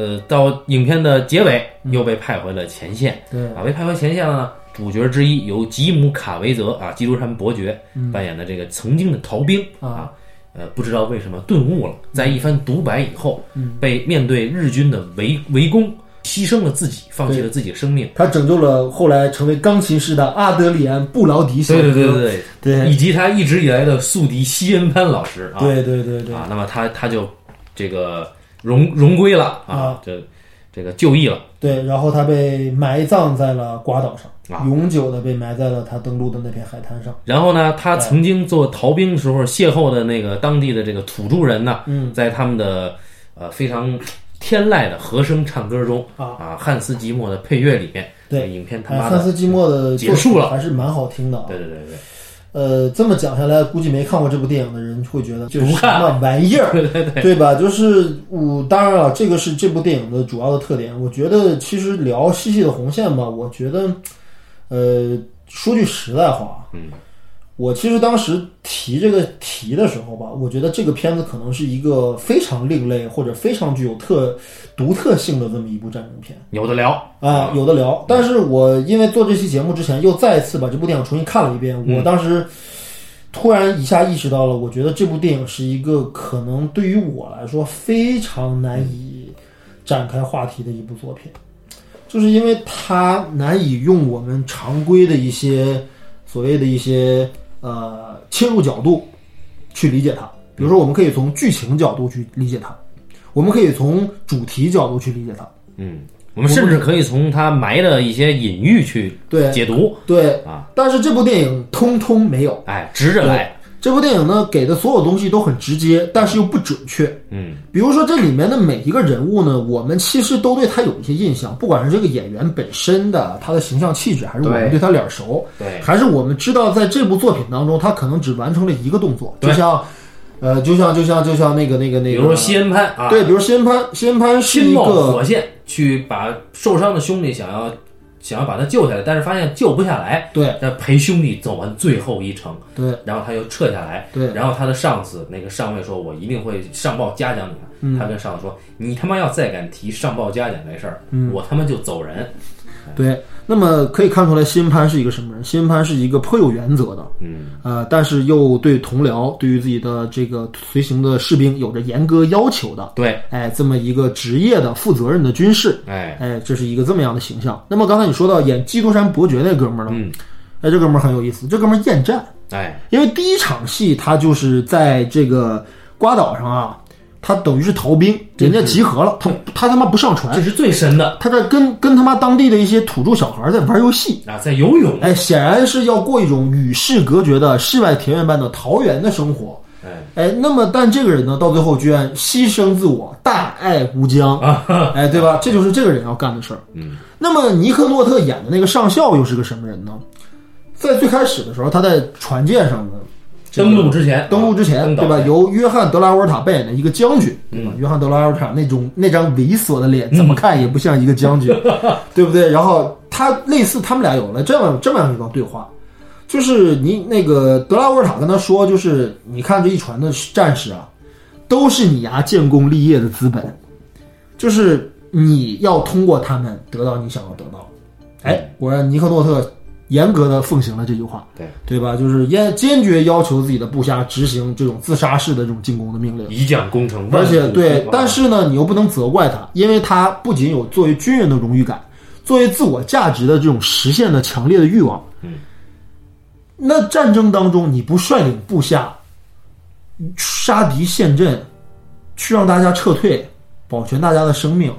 呃，到影片的结尾又被派回了前线，对，啊，被派回前线了呢。主角之一由吉姆·卡维泽啊，基督山伯爵扮演的这个曾经的逃兵啊，呃，不知道为什么顿悟了，在一番独白以后，被面对日军的围围攻，牺牲了自己，放弃了自己的生命。他拯救了后来成为钢琴师的阿德里安·布劳迪小哥，对对对对。对。以及他一直以来的宿敌西恩潘老师啊，对对对对，啊，那么他他就这个荣荣归了啊啊，这这个就义了。对，然后他被埋葬在了瓜岛上，啊。永久的被埋在了他登陆的那片海滩上。然后呢，他曾经做逃兵时候邂逅的那个当地的这个土著人呢，嗯，在他们的呃非常天籁的和声唱歌中啊。汉斯季默的配乐里面，对。影片他哎，妈的，汉斯季默的结束了。还是蛮好听的啊。对对对对呃，这么讲下来，估计没看过这部电影的人会觉得就是什么玩意儿，对对对，对吧？就是我当然了，这个是这部电影的主要的特点。我觉得其实聊《细细的红线》吧，我觉得，呃，说句实在话，嗯，我其实当时提这个题的时候吧，我觉得这个片子可能是一个非常另类或者非常具有特独特性的这么一部战争片。有的聊啊，有的聊。但是我因为做这期节目之前，又再一次把这部电影重新看了一遍，我当时突然一下意识到了，我觉得这部电影是一个可能对于我来说非常难以展开话题的一部作品，就是因为它难以用我们常规的一些所谓的一些呃切入角度去理解它。比如说，我们可以从剧情角度去理解它。我们可以从主题角度去理解它。嗯，我们甚至可以从它埋的一些隐喻去对解读对啊，但是这部电影通通没有。哎，直着来，这部电影呢给的所有东西都很直接，但是又不准确。嗯，比如说这里面的每一个人物呢，我们其实都对他有一些印象，不管是这个演员本身的他的形象气质，还是我们对对他脸熟，对，还是我们知道在这部作品当中，他可能只完成了一个动作，就像，呃，就像就像就像那个那个那个，比如说西恩潘啊，对，比如西恩潘，西恩潘是一个火线去把受伤的兄弟想要想要把他救下来，但是发现救不下来，对那陪兄弟走完最后一程，对然后他又撤下来，对然后他的上司那个上尉说：“我一定会上报嘉奖你。嗯他跟上司说：“你他妈要再敢提上报嘉奖这事儿，嗯我他妈就走人。对。那么可以看出来，西恩潘是一个什么人？西恩潘是一个颇有原则的，”嗯，呃，但是又对同僚、对于自己的这个随行的士兵有着严格要求的，对，哎，这么一个职业的、负责任的军事，哎，哎，这是一个这么样的形象。那么刚才你说到演《基督山伯爵》那哥们儿呢？嗯，哎，这哥们儿很有意思，这哥们儿厌战，哎，因为第一场戏他就是在这个瓜岛上啊，他等于是逃兵，人家集合了，他他他妈不上船这，是最深的他在跟跟他妈当地的一些土著小孩在玩游戏。啊，在游泳，哎，显然是要过一种与世隔绝的世外田园般的桃源的生活。哎，哎，那么但这个人呢，到最后居然牺牲自我，大爱无疆啊，哎，对吧？这就是这个人要干的事儿。嗯，那么尼克诺特演的那个上校又是个什么人呢？在最开始的时候，他在船舰上呢，这个登陆之前，登陆之前，对吧？由约翰·德拉沃尔塔扮演的一个将军，对嗯吧？约翰·德拉沃尔塔那种那张猥琐的脸，怎么看也不像一个将军，对不对？然后他类似他们俩有了这么这么样一段对话，就是你那个德拉沃尔塔跟他说，就是你看这一船的战士啊，都是你呀建功立业的资本，就是你要通过他们得到你想要得到。哎，果然尼克诺特严格的奉行了这句话，对对吧？就是坚坚决要求自己的部下执行这种自杀式的这种进攻的命令。一将功成而且对，但是呢，你又不能责怪他，因为他不仅有作为军人的荣誉感，作为自我价值的这种实现的强烈的欲望。嗯，那战争当中你不率领部下杀敌陷阵，去让大家撤退，保全大家的生命，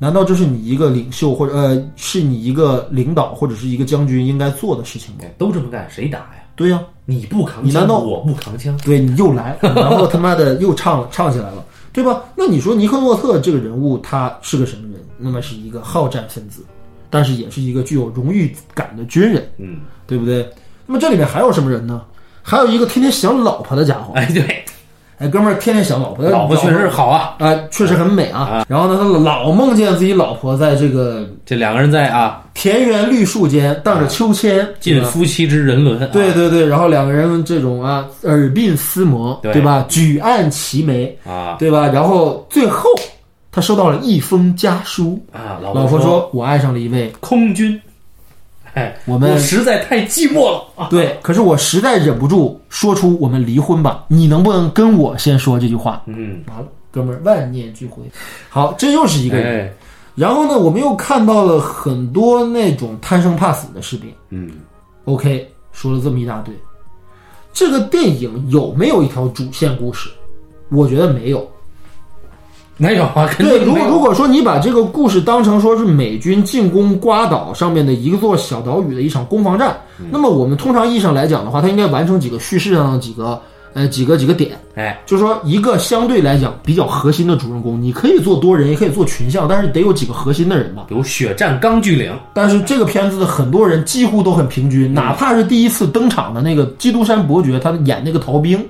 难道这是你一个领袖或者呃是你一个领导或者是一个将军应该做的事情吗？哎都这么干，谁打呀？对呀、你不扛枪，你难道我不扛枪？对你又来，然后他妈的 又唱了唱起来了，对吧？那你说尼克诺特这个人物他是个什么人？那么是一个好战分子，但是也是一个具有荣誉感的军人，嗯，对不对？那么这里面还有什么人呢？还有一个天天想老婆的家伙，哎，对，哎，哥们儿天天想老婆，老婆确实好啊。啊、确实很美啊。然后呢，他老梦见自己老婆在这个这两个人在啊，田园绿树间荡着秋千，尽夫妻之人伦。啊对对对，然后两个人这种啊耳鬓厮磨，对对吧？举案齐眉，啊对吧？然后最后他收到了一封家书，啊，老婆说：“我爱上了一位空军，哎，我们实在太寂寞了啊。对，可是我实在忍不住说出我们离婚吧，你能不能跟我先说这句话？”嗯，完了，哥们儿万念俱灰。好，这又是一个人。哎，然后呢，我们又看到了很多那种贪生怕死的士兵。嗯，OK，说了这么一大堆，这个电影有没有一条主线故事？我觉得没有。没有啊，肯对，定没有。如如果说你把这个故事当成说是美军进攻瓜岛上面的一座小岛屿的一场攻防战，嗯那么我们通常意义上来讲的话，它应该完成几个叙事上的几个呃几个几个点，哎，就是说一个相对来讲比较核心的主人公，你可以做多人，也可以做群像，但是得有几个核心的人吧。比如血战钢锯岭，但是这个片子的很多人几乎都很平均，哪怕是第一次登场的那个基督山伯爵，他演那个逃兵，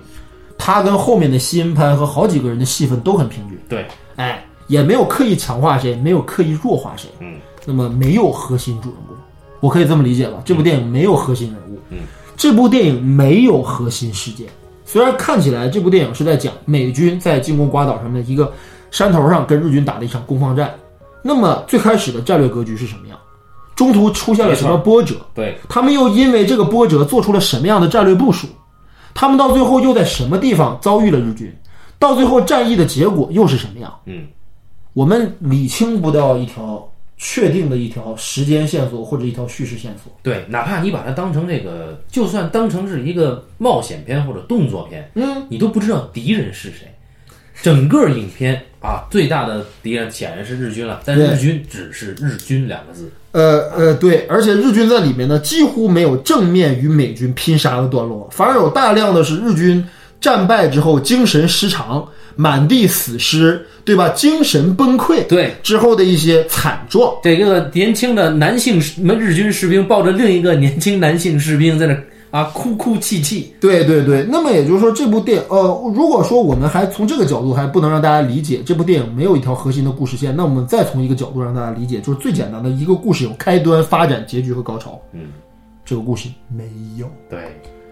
他跟后面的西恩潘和好几个人的戏份都很平均。对，哎，也没有刻意强化谁，没有刻意弱化谁，嗯，那么没有核心主人公，我可以这么理解吧？这部电影没有核心人物，嗯，这部电影没有核心事件。虽然看起来这部电影是在讲美军在进攻瓜岛上面的一个山头上跟日军打的一场攻防战，那么最开始的战略格局是什么样？中途出现了什么波折？对，他们又因为这个波折做出了什么样的战略部署？他们到最后又在什么地方遭遇了日军？到最后战役的结果又是什么样？嗯，我们理清不到一条确定的一条时间线索或者一条叙事线索。对，哪怕你把它当成这个，就算当成是一个冒险片或者动作片，嗯，你都不知道敌人是谁。整个影片啊，最大的敌人显然是日军了，但是日军只是日军两个字。呃呃，对，而且日军在里面呢，几乎没有正面与美军拼杀的段落，反而有大量的是日军战败之后精神失常、满地死尸，对吧？精神崩溃，对之后的一些惨状。这个年轻的男性士日军士兵抱着另一个年轻男性士兵在那啊哭哭泣泣。对对对，那么也就是说，这部电影呃，如果说我们还从这个角度还不能让大家理解这部电影没有一条核心的故事线，那我们再从一个角度让大家理解，就是最简单的一个故事有开端、发展、结局和高潮。嗯，这个故事没有，对，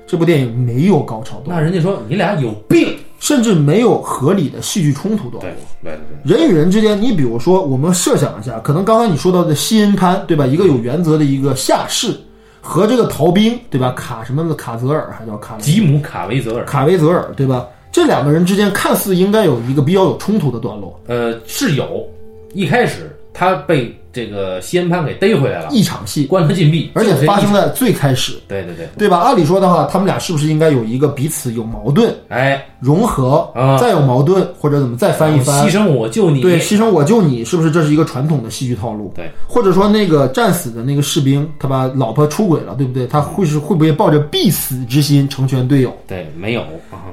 这部电影没有高潮段，那人家说你俩有病。甚至没有合理的戏剧冲突段对对对，人与人之间，你比如说，我们设想一下，可能刚才你说到的西恩潘，对吧？一个有原则的一个下士，和这个逃兵，对吧？卡什么的卡泽尔，还叫卡吉姆卡维泽尔，卡维泽尔，对吧？这两个人之间看似应该有一个比较有冲突的段落。呃，是有，一开始他被。这个西安潘给逮回来了，一场戏关他禁闭，而且发生在最开始。对对对，对吧？按理说的话，他们俩是不是应该有一个彼此有矛盾，哎，融合，再有矛盾或者怎么再翻一翻？牺牲我救你，对，牺牲我救你，是不是这是一个传统的戏剧套路？对，或者说那个战死的那个士兵，他把老婆出轨了，对不对？他会是会不会抱着必死之心成全队友？对，没有啊，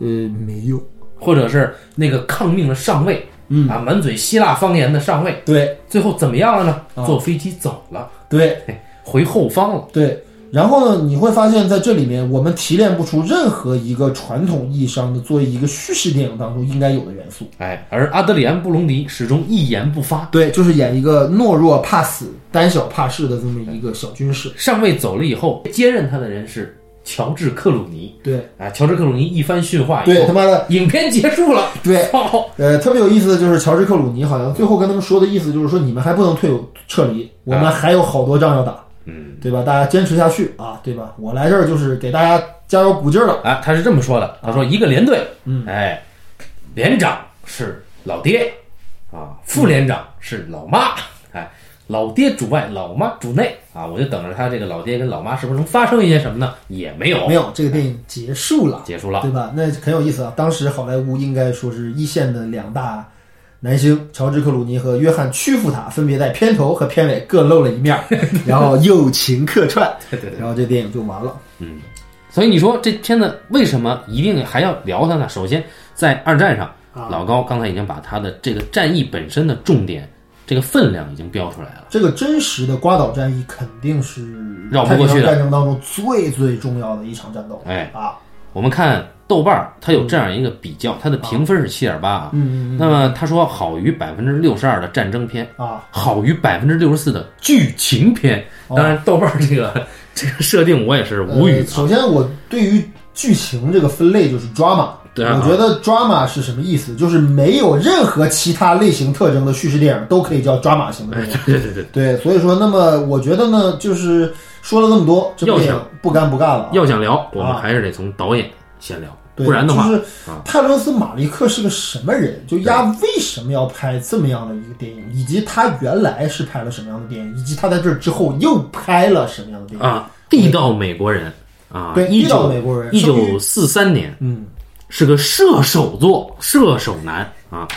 呃，没有，或者是那个抗命的上尉。嗯啊，满嘴希腊方言的上尉，对，最后怎么样了呢？坐飞机走了，对，回后方了，对。然后呢，你会发现在这里面，我们提炼不出任何一个传统意义上的作为一个叙事电影当中应该有的元素。哎，而阿德里安·布隆迪始终一言不发，对，就是演一个懦弱怕死、胆小怕事的这么一个小军士。上尉走了以后，接任他的人是。乔治·克鲁尼，对，啊，乔治·克鲁尼一番训话，对，他妈的，影片结束了，对，呃，特别有意思的就是乔治·克鲁尼好像最后跟他们说的意思就是说，你们还不能退撤离，我们还有好多仗要打，嗯，对吧？大家坚持下去啊，对吧？我来这儿就是给大家加油鼓劲儿了，啊，他是这么说的，他说一个连队，嗯，哎，连长是老爹，啊，副连长是老妈。老爹主外，老妈主内啊！我就等着他这个老爹跟老妈是不是能发生一些什么呢？也没有，没有。这个电影结束了，结束了，对吧？那很有意思啊！当时好莱坞应该说是一线的两大男星，乔治·克鲁尼和约翰·屈服塔，分别在片头和片尾各露了一面，然后友情客串，对对对，然后这电影就完了。嗯，所以你说这片子为什么一定还要聊它呢？首先，在二战上，老高刚才已经把他的这个战役本身的重点。这个分量已经标出来了。这个真实的瓜岛战役肯定是绕不过去的战争当中最最重要的一场战斗。哎啊，我们看豆瓣儿，它有这样一个比较，它的评分是七点八啊。嗯嗯。那么他说好于百分之六十二的战争片啊，好于百分之六十四的剧情片。当然，豆瓣儿这个这个设定我也是无语。首先，我对于剧情这个分类就是 drama。我觉得 drama 是什么意思？就是没有任何其他类型特征的叙事电影都可以叫 drama 型的电影。对对对对，所以说，那么我觉得呢，就是说了那么多，这部电影不干不干了。要想聊，我们还是得从导演先聊，不然的话，就是泰伦斯·马利克是个什么人？就丫为什么要拍这么样的一个电影？以及他原来是拍了什么样的电影？以及他在这之后又拍了什么样的电影？啊，地道美国人啊，对，地道美国人，一九四三年，嗯。是个射手座，射手男啊。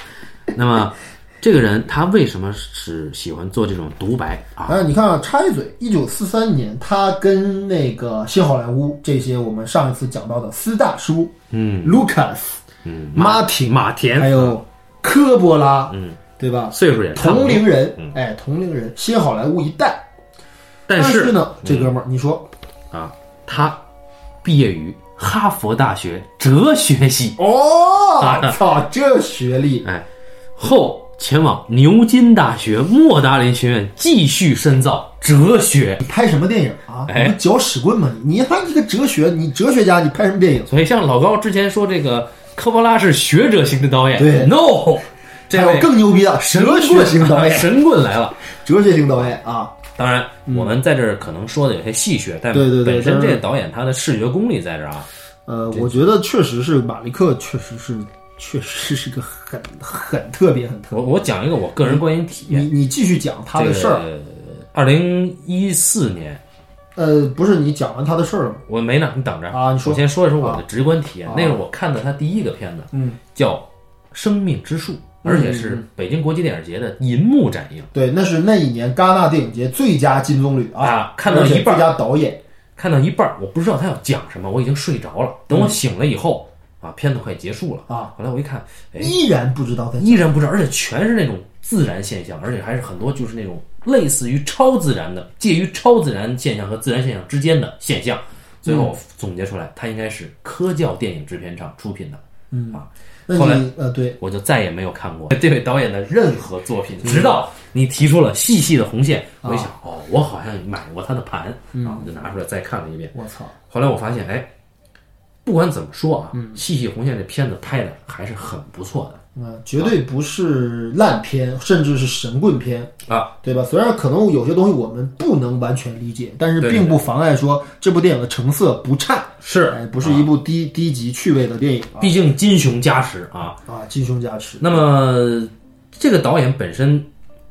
那么，这个人他为什么是喜欢做这种独白啊？哎，你看啊，插一嘴，一九四三年，他跟那个新好莱坞这些我们上一次讲到的斯大叔，嗯，Lucas，嗯，马挺，马田，还有科波拉，嗯，对吧？岁数也同龄人，哎，同龄人，新好莱坞一代。但是呢，这哥们儿，你说啊，他毕业于。哈佛大学哲学系哦，操，这学历！哎，后前往牛津大学莫达林学院继续深造哲学。你拍什么电影啊？你搅屎棍吗？你你还一个哲学，你哲学家，你拍什么电影？所以像老高之前说，这个科波拉是学者型的导演。对，no，还有更牛逼的哲学型导演，神棍来了，哲学型导演啊。当然，我们在这儿可能说的有些戏谑，但本身这个导演他的视觉功力在这儿啊。呃，我觉得确实是马利克，确实是，确实是个很很特别、很特。我我讲一个我个人观影体验，你你继续讲他的事儿。二零一四年，呃，不是你讲完他的事儿了吗？我没呢，你等着啊。你说，我先说一说我的直观体验。那是我看的他第一个片子，嗯，叫《生命之树》，而且是北京国际电影节的银幕展映。对，那是那一年戛纳电影节最佳金棕榈啊！看到一半，最佳导演，看到一半，我不知道他要讲什么，我已经睡着了。等我醒了以后，啊，片子快结束了啊！后来我一看，依然不知道，依然不知道，而且全是那种自然现象，而且还是很多就是那种类似于超自然的，介于超自然现象和自然现象之间的现象。最后总结出来，它应该是科教电影制片厂出品的。嗯啊，后来呃，对我就再也没有看过这位导演的任何作品，直到你提出了细细的红线，我一想，哦，我好像买过他的盘，然后，我就拿出来再看了一遍。我操！后来我发现，哎，不管怎么说啊，细细红线这片子拍的还是很不错的。嗯，绝对不是烂片，甚至是神棍片啊，对吧？虽然可能有些东西我们不能完全理解，但是并不妨碍说这部电影的成色不差。是，哎，不是一部低低级趣味的电影。毕竟金熊加持啊啊，金熊加持。那么这个导演本身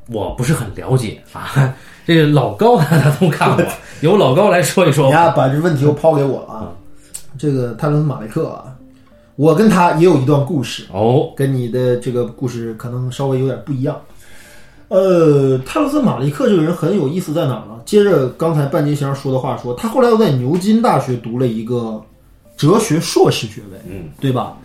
我不是很了解啊，这个老高他都看过，由老高来说一说。你呀，把这问题又抛给我了啊。这个泰伦斯马雷克啊。我跟他也有一段故事哦，跟你的这个故事可能稍微有点不一样。呃，泰勒斯·马利克这个人很有意思在哪呢？接着刚才半截先生说的话说，他后来又在牛津大学读了一个哲学硕士学位，嗯，对吧？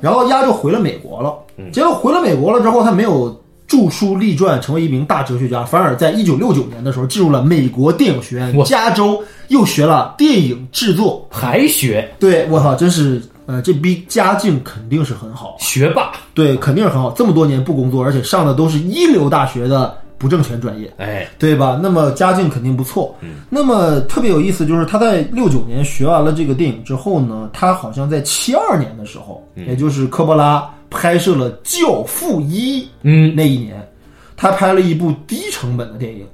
然后丫就回了美国了。结果回了美国了之后，他没有著书立传，成为一名大哲学家，反而在一九六九年的时候进入了美国电影学院加州，又学了电影制作，还学。对我操，真是。呃，这逼家境肯定是很好，学霸，对，肯定是很好。这么多年不工作，而且上的都是一流大学的不挣钱专业，哎，对吧？那么家境肯定不错。嗯，那么特别有意思就是他在六九年学完了这个电影之后呢，他好像在七二年的时候，也就是科波拉拍摄了《教父一》，嗯，那一年，他拍了一部低成本的电影，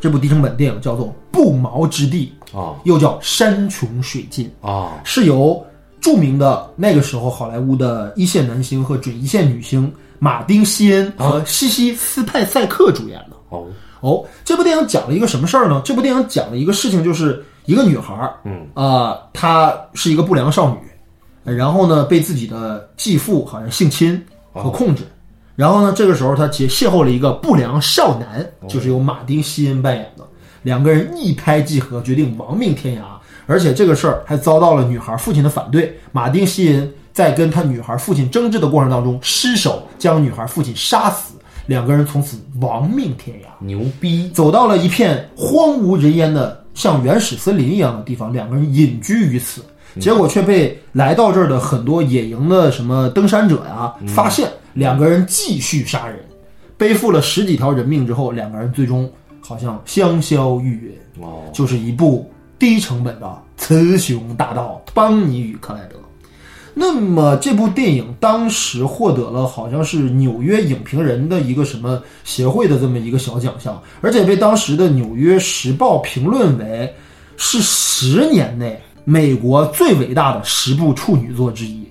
这部低成本电影叫做《不毛之地》啊，又叫《山穷水尽》啊，是由。著名的那个时候，好莱坞的一线男星和准一线女星马丁·西恩和西西斯派塞克主演的。哦哦，这部电影讲了一个什么事儿呢？这部电影讲了一个事情，就是一个女孩儿，嗯啊，她是一个不良少女，然后呢，被自己的继父好像性侵和控制，然后呢，这个时候她结邂逅了一个不良少男，就是由马丁·西恩扮演的，两个人一拍即合，决定亡命天涯。而且这个事儿还遭到了女孩父亲的反对。马丁·西恩在跟他女孩父亲争执的过程当中失手将女孩父亲杀死，两个人从此亡命天涯。牛逼！走到了一片荒无人烟的像原始森林一样的地方，两个人隐居于此，结果却被来到这儿的很多野营的什么登山者呀发现，两个人继续杀人，背负了十几条人命之后，两个人最终好像香消玉殒。哦，就是一部。低成本的雌雄大盗邦尼与克莱德，那么这部电影当时获得了好像是纽约影评人的一个什么协会的这么一个小奖项，而且被当时的纽约时报评论为是十年内美国最伟大的十部处女作之一。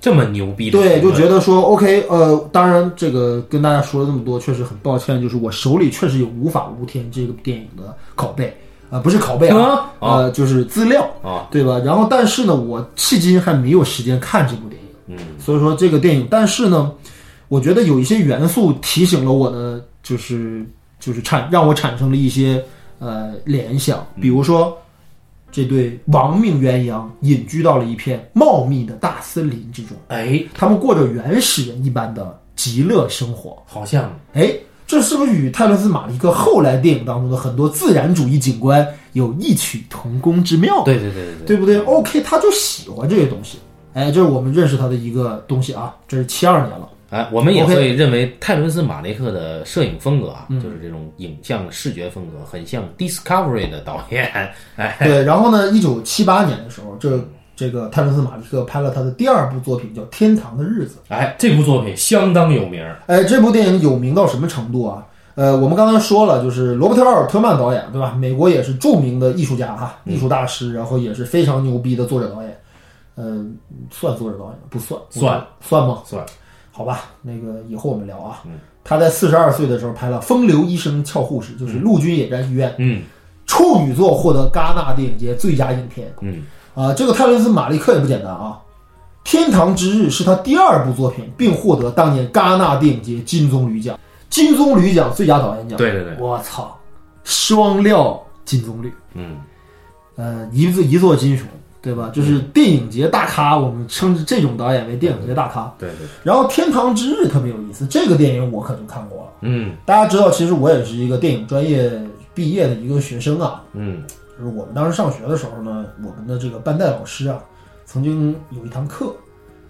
这么牛逼的，对，就觉得说 OK，呃，当然这个跟大家说了这么多，确实很抱歉，就是我手里确实有《无法无天》这个电影的拷贝。啊，不是拷贝啊，呃，就是资料啊，对吧？然后，但是呢，我迄今还没有时间看这部电影，嗯，所以说这个电影，但是呢，我觉得有一些元素提醒了我的，就是就是产让我产生了一些呃联想，比如说这对亡命鸳鸯隐居到了一片茂密的大森林之中，哎，他们过着原始人一般的极乐生活，好像哎。这是不是与泰伦斯·马利克后来电影当中的很多自然主义景观有异曲同工之妙？对对对对对，对不对？OK，他就喜欢这些东西。哎，这是我们认识他的一个东西啊。这是七二年了。哎，我们也会认为泰伦斯·马利克的摄影风格啊，就是这种影像视觉风格，很像 Discovery 的导演。哎，对。然后呢，一九七八年的时候，这。这个泰伦斯·马利克拍了他的第二部作品，叫《天堂的日子》。哎，这部作品相当有名。哎，这部电影有名到什么程度啊？呃，我们刚才说了，就是罗伯特·奥尔特曼导演，对吧？美国也是著名的艺术家哈，艺术大师，然后也是非常牛逼的作者导演。嗯，算作者导演不算？算算吗？算。好吧，那个以后我们聊啊。他在四十二岁的时候拍了《风流医生俏护士》，就是陆军野战医院。嗯。处女作获得戛纳电影节最佳影片。嗯。啊，这个泰伦斯·马利克也不简单啊，天堂之日》是他第二部作品，并获得当年戛纳电影节金棕榈奖。金棕榈奖最佳导演奖，对对对，我操，双料金棕榈，嗯，呃，一座一座金熊，对吧？就是电影节大咖，我们称之这种导演为电影节大咖。对对，然后《天堂之日》特别有意思，这个电影我可就看过了。嗯大家知道，其实我也是一个电影专业毕业的一个学生啊。嗯就是我们当时上学的时候呢，我们的这个班代老师啊，曾经有一堂课，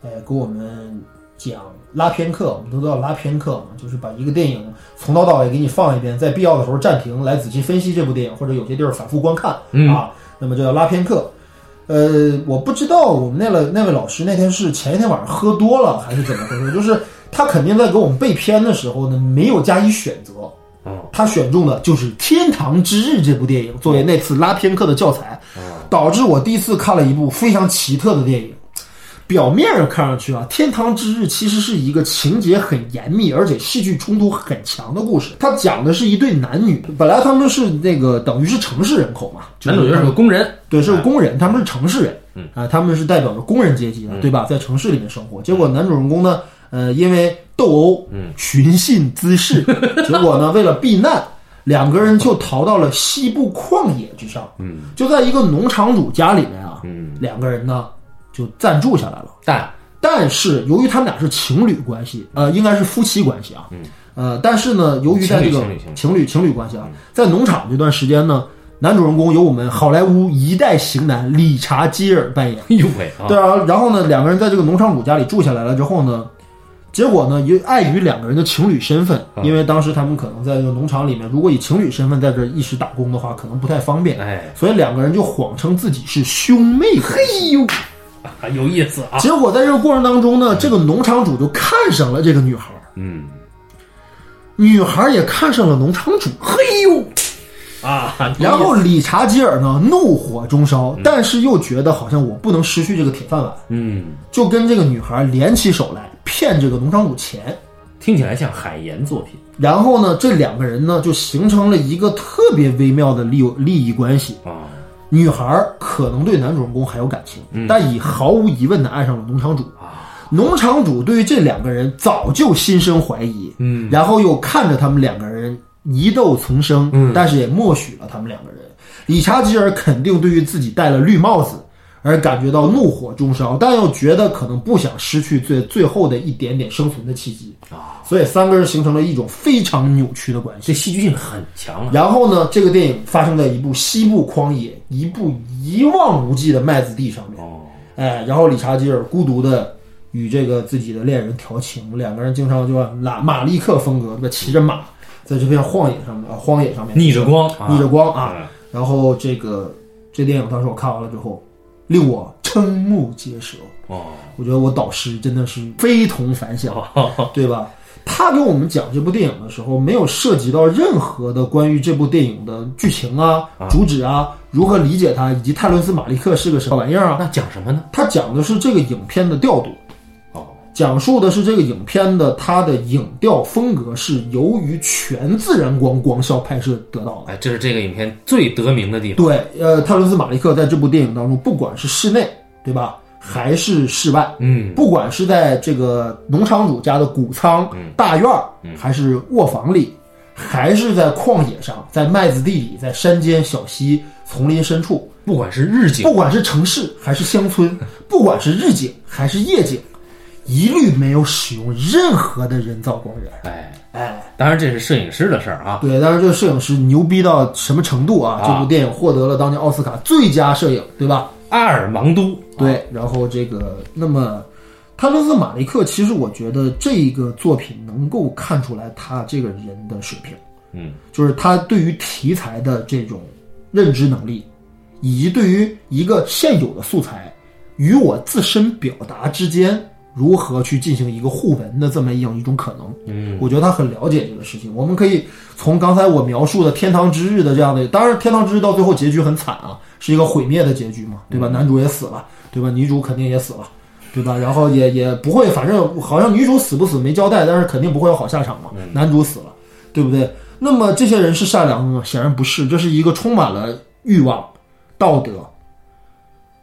哎，给我们讲拉片课，我们都知道拉片课嘛，就是把一个电影从头到尾给你放一遍，在必要的时候暂停，来仔细分析这部电影，或者有些地儿反复观看、嗯啊，那么这叫拉片课。呃，我不知道我们那个那位老师那天是前一天晚上喝多了还是怎么回事，就是他肯定在给我们背片的时候呢，没有加以选择，哦他选中的就是《天堂之日》这部电影作为那次拉片课的教材，哦导致我第一次看了一部非常奇特的电影。表面上看上去啊，《天堂之日》其实是一个情节很严密，而且戏剧冲突很强的故事。它讲的是一对男女，本来他们是那个等于是城市人口嘛，就男主角是个工人，对，是个工人，他们是城市人，嗯。啊、他们是代表着工人阶级的，对吧？在城市里面生活，结果男主人公呢，呃，因为斗殴，嗯，寻衅滋事，结果呢，为了避难，两个人就逃到了西部旷野之上，嗯。就在一个农场主家里面啊，嗯，两个人呢就暂住下来了。但。但是由于他们俩是情侣关系，呃，应该是夫妻关系啊，嗯，呃，但是呢，由于在这个情侣情侣情侣。关系啊，在农场这段时间呢，男主人公由我们好莱坞一代型男理查基尔扮演。哎呦喂啊，对啊，然后呢，两个人在这个农场主家里住下来了之后呢，结果呢，也碍于两个人的情侣身份，因为当时他们可能在这个农场里面，如果以情侣身份在这一时打工的话，可能不太方便，哎，所以两个人就谎称自己是兄妹。嘿呦，啊 有意思啊，结果在这个过程当中呢，这个农场主就看上了这个女孩儿，嗯。女孩儿也看上了农场主，嘿呦！啊，然后理查吉尔呢怒火中烧，但是又觉得好像我不能失去这个铁饭碗，嗯，就跟这个女孩联起手来骗这个农场主钱。听起来像海岩作品然后呢，这两个人呢就形成了一个特别微妙的利利益关系。啊，女孩儿可能对男主人公还有感情，但已毫无疑问的爱上了农场主。农场主对于这两个人早就心生怀疑，嗯，然后又看着他们两个人疑窦丛生，嗯但是也默许了他们两个人。理查吉尔肯定对于自己戴了绿帽子而感觉到怒火中烧，但又觉得可能不想失去最最后的一点点生存的契机啊，所以三个人形成了一种非常扭曲的关系。这戏剧性很强啊，然后呢，这个电影发生在一部西部旷野、一部一望无际的麦子地上面。哦，哎，然后理查基尔孤独的与这个自己的恋人调情，两个人经常就拉马马利克风格，对吧？骑着马在这片荒野上面啊，荒野上面逆着光啊，逆着光啊。嗯然后这个这电影当时我看完了之后，令我瞠目结舌。哦，我觉得我导师真的是非同凡响，对吧？他给我们讲这部电影的时候，没有涉及到任何的关于这部电影的剧情啊、主旨啊、如何理解它，以及泰伦斯·马利克是个什么玩意儿啊。那讲什么呢？他讲的是这个影片的调度，哦，讲述的是这个影片的它的影调风格是由于全自然光光效拍摄得到的。哎，这是这个影片最得名的地方，对，呃，泰伦斯·马利克在这部电影当中，不管是室内，对吧，还是室外，嗯，不管是在这个农场主家的谷仓、大院儿，还是卧房里，还是在旷野上，在麦子地里，在山间小溪、丛林深处，不管是日景，不管是城市还是乡村，不管是日景还是夜景，一律没有使用任何的人造光源。哎，哎，当然这是摄影师的事儿啊，对，当然这个摄影师牛逼到什么程度啊？啊这部电影获得了当年奥斯卡最佳摄影，对吧？阿尔芒都，对，然后这个，那么泰勒斯·马利克，其实我觉得这一个作品能够看出来他这个人的水平，嗯，就是他对于题材的这种认知能力，以及对于一个现有的素材与我自身表达之间如何去进行一个互文的这么样一种可能。嗯，我觉得他很了解这个事情。我们可以从刚才我描述的《天堂之日》的这样的，当然《天堂之日》到最后结局很惨啊，是一个毁灭的结局嘛，对吧？男主也死了，对吧？女主肯定也死了，对吧？然后也也不会，反正好像女主死不死没交代，但是肯定不会有好下场嘛。男主死了，对不对？那么这些人是善良的吗？显然不是，这是一个充满了欲望、道德、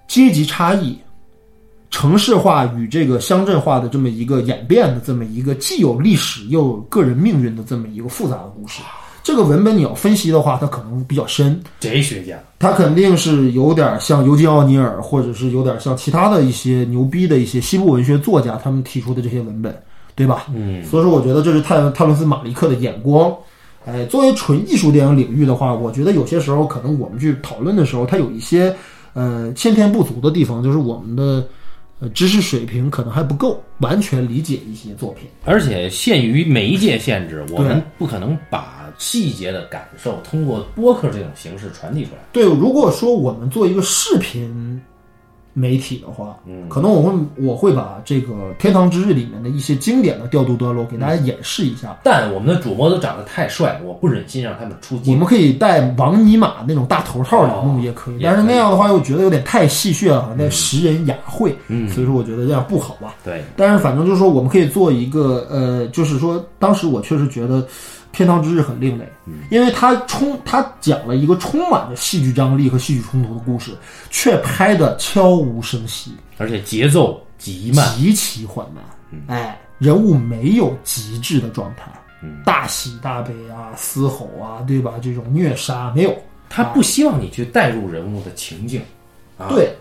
阶级差异、城市化与这个乡镇化的这么一个演变的这么一个既有历史又有个人命运的这么一个复杂的故事。这个文本你要分析的话，它可能比较深。哲学家，他肯定是有点像尤金·奥尼尔，或者是有点像其他的一些牛逼的一些西部文学作家他们提出的这些文本，对吧？嗯，所以说，我觉得这是泰泰伦斯·马利克的眼光。哎，作为纯艺术电影领域的话，我觉得有些时候可能我们去讨论的时候，它有一些呃先天不足的地方，就是我们的呃知识水平可能还不够完全理解一些作品。而且限于媒介限制，我们不可能把细节的感受通过播客这种形式传递出来。对，如果说我们做一个视频媒体的话，嗯，可能我会我会把这个《天堂之日》里面的一些经典的调度段落给大家演示一下。但我们的主播都长得太帅，我不忍心让他们出镜。我们可以戴王尼玛那种大头套来弄也可以，但是那样的话又觉得有点太戏谑了，那食人雅会。嗯，所以说我觉得这样不好吧。对，但是反正就是说，我们可以做一个呃，就是说，当时我确实觉得《天堂之日》很另类，因为它充它讲了一个充满着戏剧张力和戏剧冲突的故事，却拍的悄无声息，而且节奏极慢，极其缓慢。哎，人物没有极致的状态，大喜大悲啊，嘶吼啊，对吧？这种虐杀没有，他不希望你去带入人物的情境。啊、对，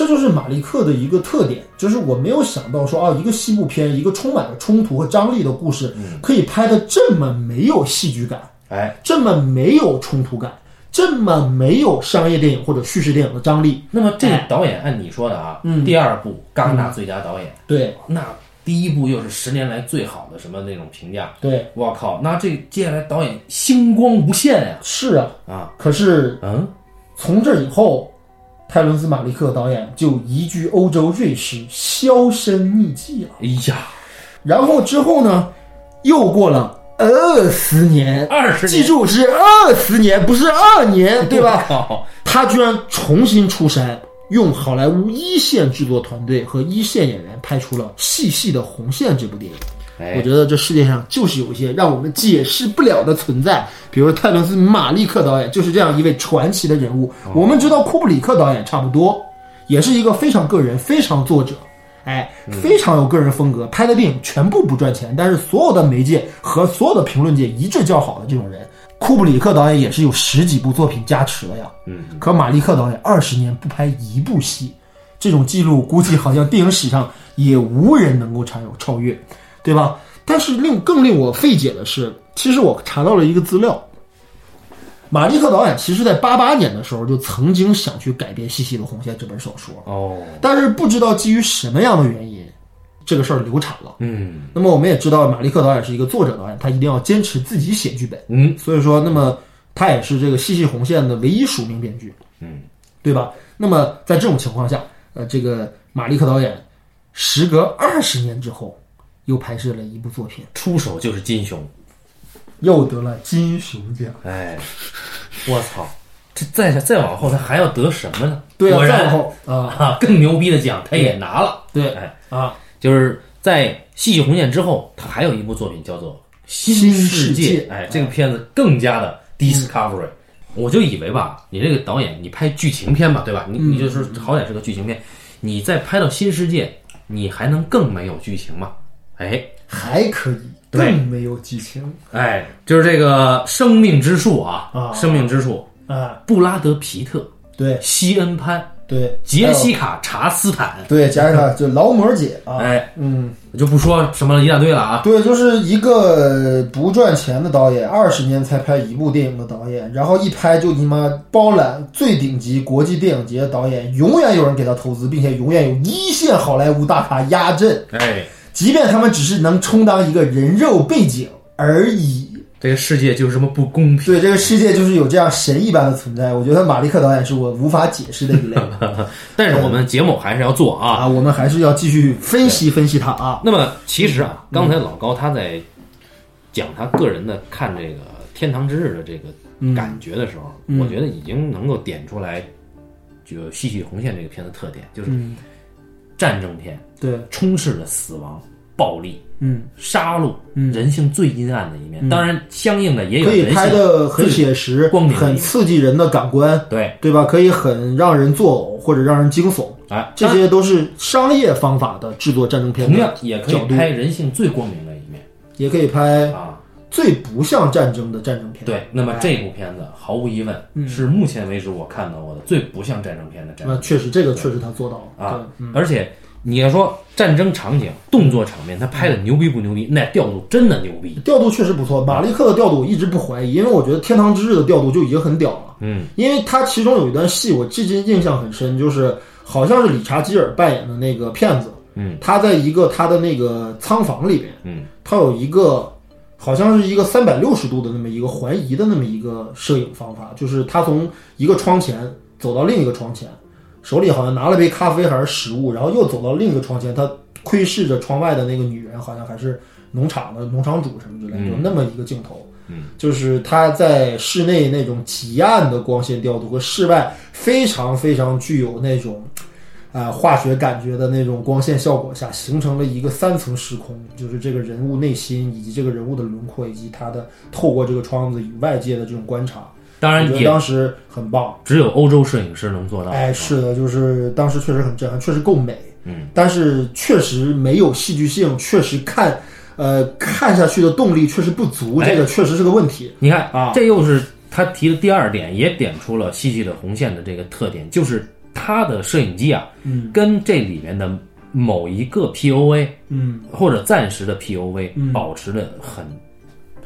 这就是马利克的一个特点，就是我没有想到说啊，一个西部片，一个充满了冲突和张力的故事，可以拍的这么没有戏剧感，哎，这么没有冲突感，这么没有商业电影或者叙事电影的张力。那么这个导演按你说的啊，嗯第二部戛纳最佳导演，对那第一部又是十年来最好的什么那种评价，对，我靠，那这接下来导演星光无限呀！是啊，啊，可是嗯，从这以后，泰伦斯·马利克导演就移居欧洲瑞士，销声匿迹了。哎呀，然后之后呢，又过了二十年，二十记住是二十年，不是二年，对吧？吧？他居然重新出山，用好莱坞一线制作团队和一线演员拍出了《细细的红线》这部电影。我哎，觉得这世界上就是有一些让我们解释不了的存在，比如泰伦斯·马利克导演就是这样一位传奇的人物。我们知道库布里克导演差不多，也是一个非常个人、非常作者，哎，非常有个人风格，拍的电影全部不赚钱，但是所有的媒介和所有的评论界一致叫好的这种人。库布里克导演也是有十几部作品加持的呀，嗯，可马利克导演二十年不拍一部戏，这种记录估计好像电影史上也无人能够超有超越，对吧？但是令更令我费解的是，其实我查到了一个资料，马利克导演其实在八八年的时候就曾经想去改编《细细的红线》这本小说，哦，但是不知道基于什么样的原因，这个事儿流产了。嗯那么我们也知道，马利克导演是一个作者导演，他一定要坚持自己写剧本。嗯所以说，那么他也是这个《细细红线》的唯一署名编剧，嗯，对吧？那么在这种情况下，呃，这个马利克导演时隔二十年之后，又拍摄了一部作品，出手就是金熊，又得了金熊奖。哎，我操，这再再往后他还要得什么呢？对啊，果然再往后啊，啊，更牛逼的奖他也拿了。对哎，啊，就是在《戏剧红线》之后，他还有一部作品叫做《新新世界。哎，这个片子更加的 discovery。我就以为吧，你这个导演，你拍剧情片吧，对吧？你你就是好歹是个剧情片，你再拍到《新世界》，你还能更没有剧情吗？哎还可以，对。更没有激情。哎，就是这个生命之树啊，啊。生命之树，啊。布拉德皮特、对。西恩潘、对，杰西卡查斯坦，对，加上就劳模姐啊，哎，嗯，我就不说什么一大堆了啊。对，就是一个不赚钱的导演，二十年才拍一部电影的导演，然后一拍就你妈包揽最顶级国际电影节的导演，永远有人给他投资，并且永远有一线好莱坞大咖压阵，哎，即便他们只是能充当一个人肉背景而已。这个世界就是这么不公平。对，这个世界就是有这样神一般的存在。我觉得马利克导演是我无法解释的一类 但是我们节目还是要做啊。啊，我们还是要继续分析分析他啊。那么其实啊，刚才老高他在讲他个人的看这个《天堂之日》的这个感觉的时候，嗯我觉得已经能够点出来，就《戏剧红线》这个片的特点，就是嗯，战争片对，充斥着死亡、暴力、嗯，杀戮，嗯。人性最阴暗的一面。当然，相应的也有可以拍的很写实，很刺激人的感官，对，对吧？可以很让人作呕或者让人惊悚，哎，这些都是商业方法的制作战争片的同样也可以拍人性最光明的一面。也可以拍啊。最不像战争的战争片。对，那么这部片子毫无疑问是目前为止我看到过的最不像战争片的战争那确实，这个确实他做到了啊！而且你要说战争场景、动作场面，他拍的牛逼不牛逼？那调度真的牛逼。调度确实不错，马利克的调度我一直不怀疑，因为我觉得《天堂之日》的调度就已经很屌了。嗯，因为他其中有一段戏，我至今印象很深，就是好像是理查基尔扮演的那个骗子，嗯，他在一个他的那个仓房里边，嗯，他有一个好像是一个三百六十度的那么一个环移的那么一个摄影方法，就是他从一个窗前走到另一个窗前，手里好像拿了杯咖啡还是食物，然后又走到另一个窗前，他窥视着窗外的那个女人，好像还是农场的农场主什么之类的，有那么一个镜头。嗯，就是他在室内那种极暗的光线调度和室外非常非常具有那种。啊、化学感觉的那种光线效果下，形成了一个三层时空，就是这个人物内心以及这个人物的轮廓，以及他的透过这个窗子与外界的这种观察。当然也当时很棒，只有欧洲摄影师能做到。哎，是的，就是当时确实很震撼，确实够美，嗯，但是确实没有戏剧性，确实看，呃，看下去的动力确实不足，哎这个确实是个问题。你看啊这又是他提的第二点，也点出了戏剧的红线的这个特点，就是他的摄影机啊，嗯。跟这里面的某一个 POV 嗯。或者暂时的 POV 嗯。保持着很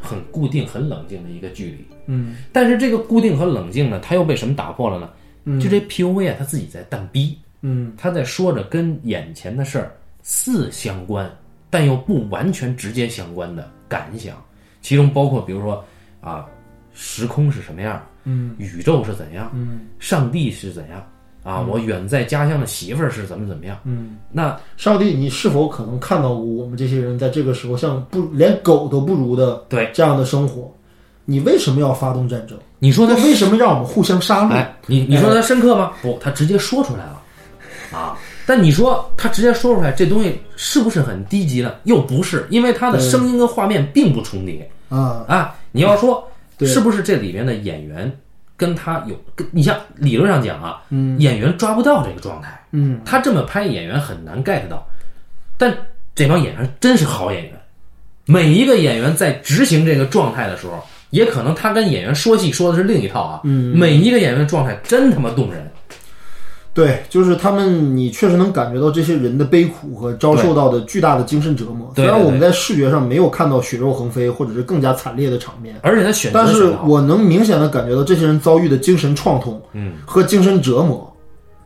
很固定、很冷静的一个距离。嗯。但是这个固定和冷静呢，它又被什么打破了呢？嗯。就这 POV 啊，他自己在淡逼，嗯。他在说着跟眼前的事儿似相关，但又不完全直接相关的感想，其中包括比如说啊，时空是什么样，嗯。宇宙是怎样，嗯。上帝是怎样啊，我远在家乡的媳妇儿是怎么怎么样。嗯，那上帝，你是否可能看到过我们这些人在这个时候像不连狗都不如的对这样的生活？你为什么要发动战争？你说他为什么让我们互相杀戮？哎，你你说他深刻吗？不，他直接说出来了，啊。但你说他直接说出来，这东西是不是很低级呢？又不是，因为他的声音跟画面并不重叠啊，啊。你要说对是不是这里面的演员跟他有，跟你像理论上讲啊，嗯演员抓不到这个状态，嗯他这么拍演员很难 get 到，但这帮演员真是好演员，每一个演员在执行这个状态的时候，也可能他跟演员说戏说的是另一套啊。嗯每一个演员的状态真他妈动人。对，就是他们，你确实能感觉到这些人的悲苦和遭受到的巨大的精神折磨。虽然我们在视觉上没有看到血肉横飞或者是更加惨烈的场面，而且他选择但是我能明显的感觉到这些人遭遇的精神创痛，嗯，和精神折磨，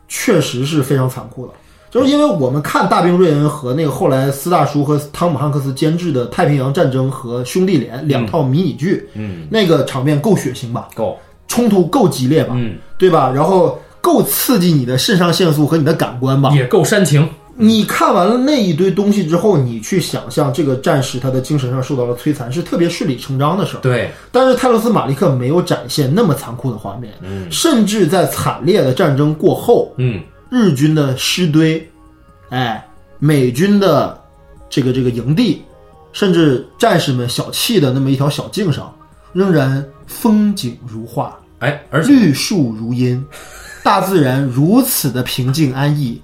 确实是非常残酷的。就是因为我们看大兵瑞恩和那个后来斯大叔和汤姆汉克斯监制的《太平洋战争》和《兄弟连》两套迷你剧，嗯，那个场面够血腥吧？够，冲突够激烈吧？嗯，对吧？然后够刺激你的肾上腺素和你的感官吧？也够煽情。你看完了那一堆东西之后，你去想象这个战士他的精神上受到了摧残，是特别顺理成章的事儿。对，但是泰勒斯·马利克没有展现那么残酷的画面，嗯甚至在惨烈的战争过后，嗯，日军的尸堆，哎，美军的这个这个营地，甚至战士们小憩的那么一条小径上，仍然风景如画，哎，而绿树如茵，大自然如此的平静安逸，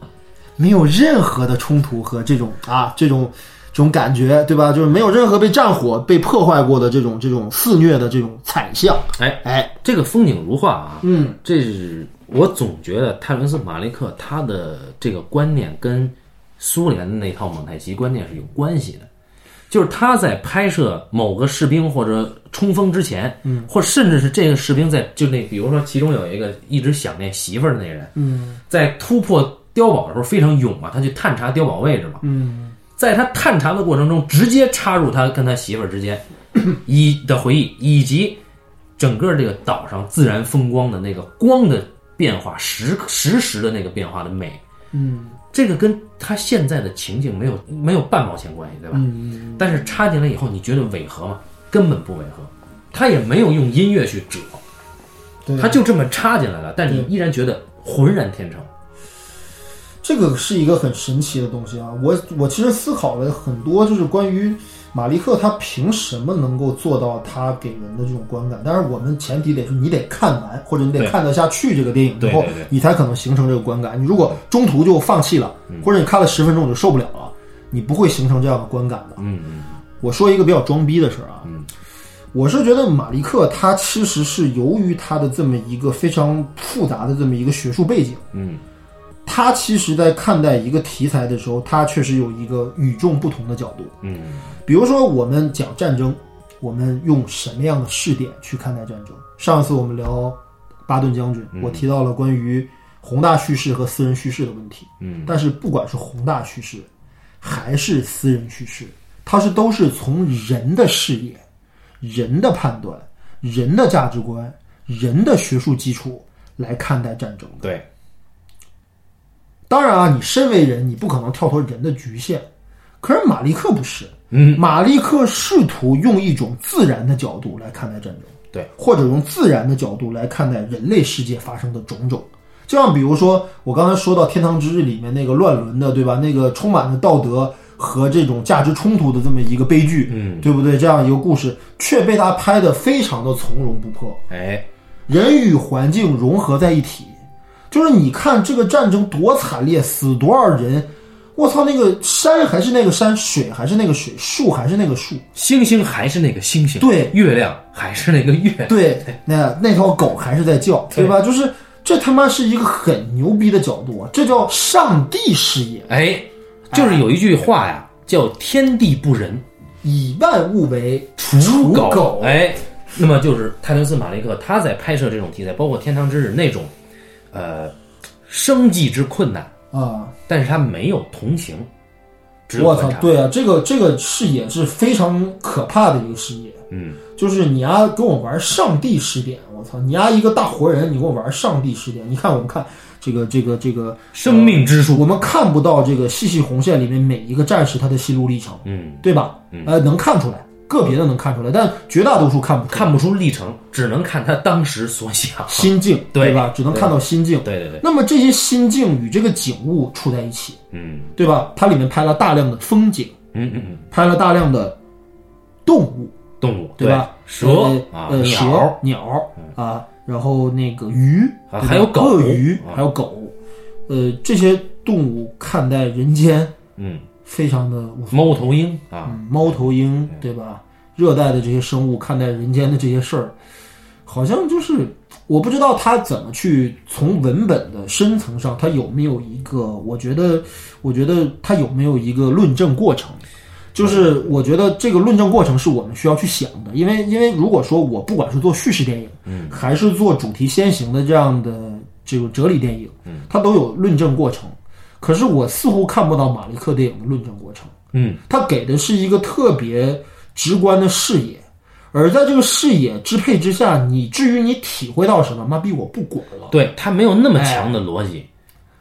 没有任何的冲突和这种啊这种这种感觉，对吧？就是没有任何被战火被破坏过的这种这种肆虐的这种惨象。哎哎，这个风景如画啊，嗯这是我总觉得泰伦斯·马利克他的这个观念跟苏联的那套蒙太奇观念是有关系的，就是他在拍摄某个士兵或者冲锋之前，嗯，或甚至是这个士兵在就那，比如说其中有一个一直想念媳妇儿的那人，嗯在突破碉堡的时候非常勇嘛，他去探查碉堡位置嘛，嗯。在他探查的过程中，直接插入他跟他媳妇儿之间以的回忆，以及整个这个岛上自然风光的那个光的变化，实实时的那个变化的美，嗯这个跟他现在的情境没有没有半毛钱关系，对吧？嗯但是插进来以后，你觉得违和吗？根本不违和，他也没有用音乐去折，他就这么插进来了，但你依然觉得浑然天成。这个是一个很神奇的东西啊！我我其实思考了很多，就是关于马利克他凭什么能够做到他给人的这种观感。但是我们前提得是你得看完，或者你得看得下去这个电影之后，你才可能形成这个观感。你如果中途就放弃了，或者你看了十分钟你就受不了了，你不会形成这样的观感的。嗯嗯。我说一个比较装逼的事儿啊，我是觉得马利克他其实是由于他的这么一个非常复杂的这么一个学术背景，嗯。他其实，在看待一个题材的时候，他确实有一个与众不同的角度。嗯，比如说，我们讲战争，我们用什么样的视点去看待战争？上次我们聊巴顿将军，我提到了关于宏大叙事和私人叙事的问题。嗯，但是不管是宏大叙事，还是私人叙事，它是都是从人的视野、人的判断、人的价值观、人的学术基础来看待战争的。对。当然啊，你身为人，你不可能跳脱人的局限。可是马利克不是，嗯，马利克试图用一种自然的角度来看待战争，对，或者用自然的角度来看待人类世界发生的种种。就像比如说，我刚才说到《天堂之日》里面那个乱伦的，对吧？那个充满着道德和这种价值冲突的这么一个悲剧，嗯，对不对？这样一个故事却被他拍得非常的从容不迫，哎，人与环境融合在一起。就是你看这个战争多惨烈，死多少人？我操，那个山还是那个山，水还是那个水，树还是那个树，星星还是那个星星，对，月亮还是那个月，对，那那条狗还是在叫，对吧？就是这他妈是一个很牛逼的角度啊，这叫上帝视野。哎，就是有一句话呀，叫“天地不仁，以万物为刍狗”。哎，那么就是泰伦斯·马利克他在拍摄这种题材，包括《天堂之日》那种。呃，生计之困难啊，但是他没有同情。我操，对啊，这个这个视野是非常可怕的一个视野。嗯，就是你丫跟我玩上帝视点，我操，你丫一个大活人，你跟我玩上帝视点。你看，我们看这个这个这个生命之树，我们看不到这个细细红线里面每一个战士他的心路历程，嗯，对吧？呃，能看出来。个别的能看出来，但绝大多数看不看不出历程，只能看他当时所想心境，对吧？只能看到心境。对对对。那么这些心境与这个景物处在一起，嗯，对吧？它里面拍了大量的风景，嗯嗯嗯，拍了大量的动物，动物对吧？蛇啊，蛇、鸟啊，然后那个鱼，还有狗、鳄鱼，还有狗，呃，这些动物看待人间，嗯。非常的猫头鹰啊，猫头鹰对吧？热带的这些生物看待人间的这些事儿，好像就是我不知道他怎么去从文本的深层上，他有没有一个？我觉得，我觉得他有没有一个论证过程？就是我觉得这个论证过程是我们需要去想的，因为因为如果说我不管是做叙事电影，嗯，还是做主题先行的这样的这个哲理电影，嗯，它都有论证过程。可是我似乎看不到马利克电影的论证过程，嗯，他给的是一个特别直观的视野，而在这个视野支配之下，你至于你体会到什么，妈逼我不管了。对他没有那么强的逻辑，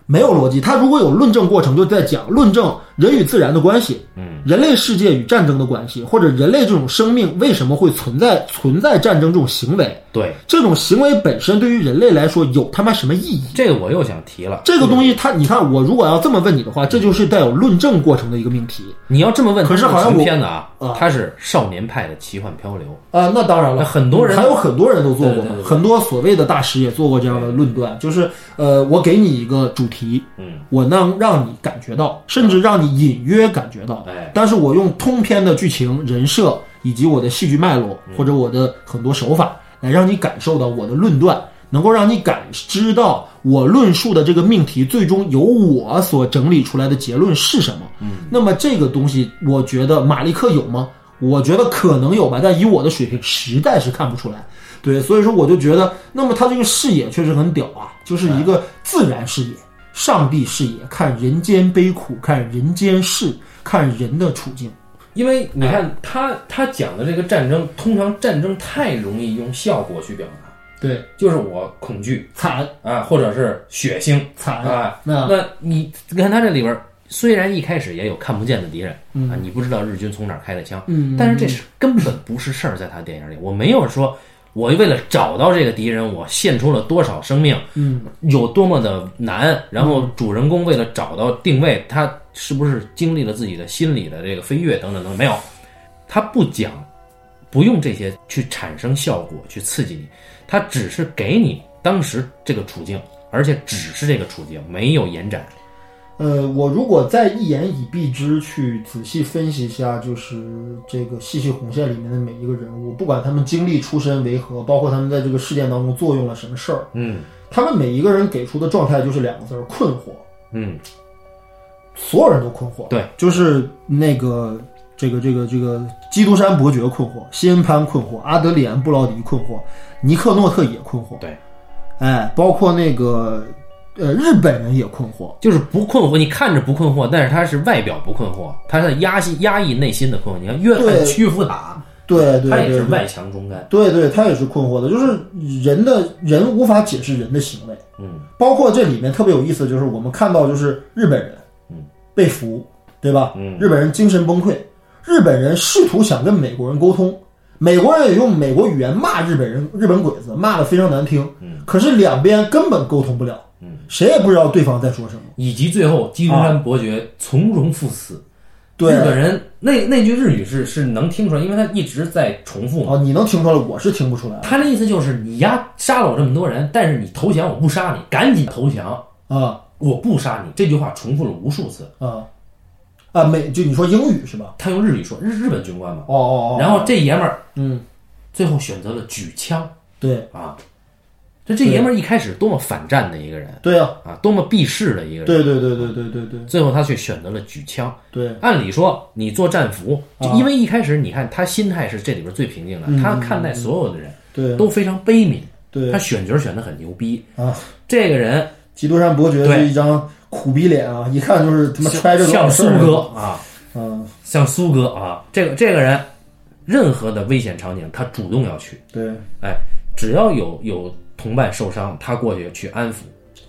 没有逻辑。他如果有论证过程，就在讲论证人与自然的关系。嗯人类世界与战争的关系，或者人类这种生命为什么会存在存在战争这种行为？对，这种行为本身对于人类来说有他妈什么意义？这个我又想提了。这个东西，它你看，我如果要这么问你的话，这就是带有论证过程的一个命题。你要这么问，可是好像片子啊，它是少年派的奇幻漂流啊，那当然了，很多人还有很多人都做过，很多所谓的大师也做过这样的论断，就是呃，我给你一个主题，嗯，我能让你感觉到，甚至让你隐约感觉到，哎。但是我用通篇的剧情、人设以及我的戏剧脉络，或者我的很多手法，来让你感受到我的论断，能够让你感知到我论述的这个命题最终由我所整理出来的结论是什么。嗯，那么这个东西，我觉得马利克有吗？我觉得可能有吧，但以我的水平，实在是看不出来。对，所以说我就觉得，那么他这个视野确实很屌啊，就是一个自然视野、上帝视野，看人间悲苦，看人间事。看人的处境，因为你看他他讲的这个战争，通常战争太容易用效果去表达，对，就是我恐惧惨。啊，或者是血腥。惨。啊。那。那你你看他这里边，虽然一开始也有看不见的敌人啊，你不知道日军从哪儿开的枪，嗯，但是这是根本不是事儿，在他电影里，我没有说我为了找到这个敌人，我献出了多少生命，嗯，有多么的难。然后主人公为了找到定位，他是不是经历了自己的心理的这个飞跃等等等等？没有，他不讲，不用这些去产生效果去刺激你，他只是给你当时这个处境，而且只是这个处境，没有延展。呃，我如果再一言以蔽之去仔细分析一下，就是这个细细红线里面的每一个人物，不管他们经历出身为何，包括他们在这个事件当中作用了什么事儿，嗯他们每一个人给出的状态就是两个字儿：困惑。嗯，所有人都困惑。对，就是那个这个这个这个基督山伯爵困惑，西恩潘困惑，阿德里安布劳迪困惑，尼克诺特也困惑。对，哎，包括那个呃日本人也困惑。就是不困惑，你看着不困惑，但是他是外表不困惑，他在压抑压抑内心的困惑。你看约翰屈服塔，对对他也是外强中干。对对，他也是困惑的，就是人的人无法解释人的行为，嗯，包括这里面特别有意思，就是我们看到就是日本人，嗯，被俘，对吧？嗯，日本人精神崩溃，日本人试图想跟美国人沟通，美国人也用美国语言骂日本人，日本鬼子骂的非常难听，嗯，可是两边根本沟通不了，嗯，谁也不知道对方在说什么，以及最后基督山伯爵从容赴死。对日本人那那句日语是是能听出来，因为他一直在重复嘛。哦，你能听出来，我是听不出来他的意思就是你丫杀了我这么多人，但是你投降我不杀你，赶紧投降，啊我不杀你。这句话重复了无数次。啊啊！美就你说英语是吧？他用日语说，日日本军官嘛。哦哦哦，然后这爷们儿嗯，最后选择了举枪对啊。这这爷们儿一开始多么反战的一个人对呀、啊，多么避世的一个人。对对对对对对对。最后他却选择了举枪。对，按理说，你做战俘，因为一开始你看他心态是这里边最平静的，嗯他看待所有的人对都非常悲悯，对。他选角选的很牛逼。啊，这个人基督山伯爵对是一张苦逼脸啊，一看就是他妈揣着多像苏哥啊，嗯，像苏哥啊，这个这个人，任何的危险场景他主动要去，对。哎，只要有有同伴受伤，他过去去安抚，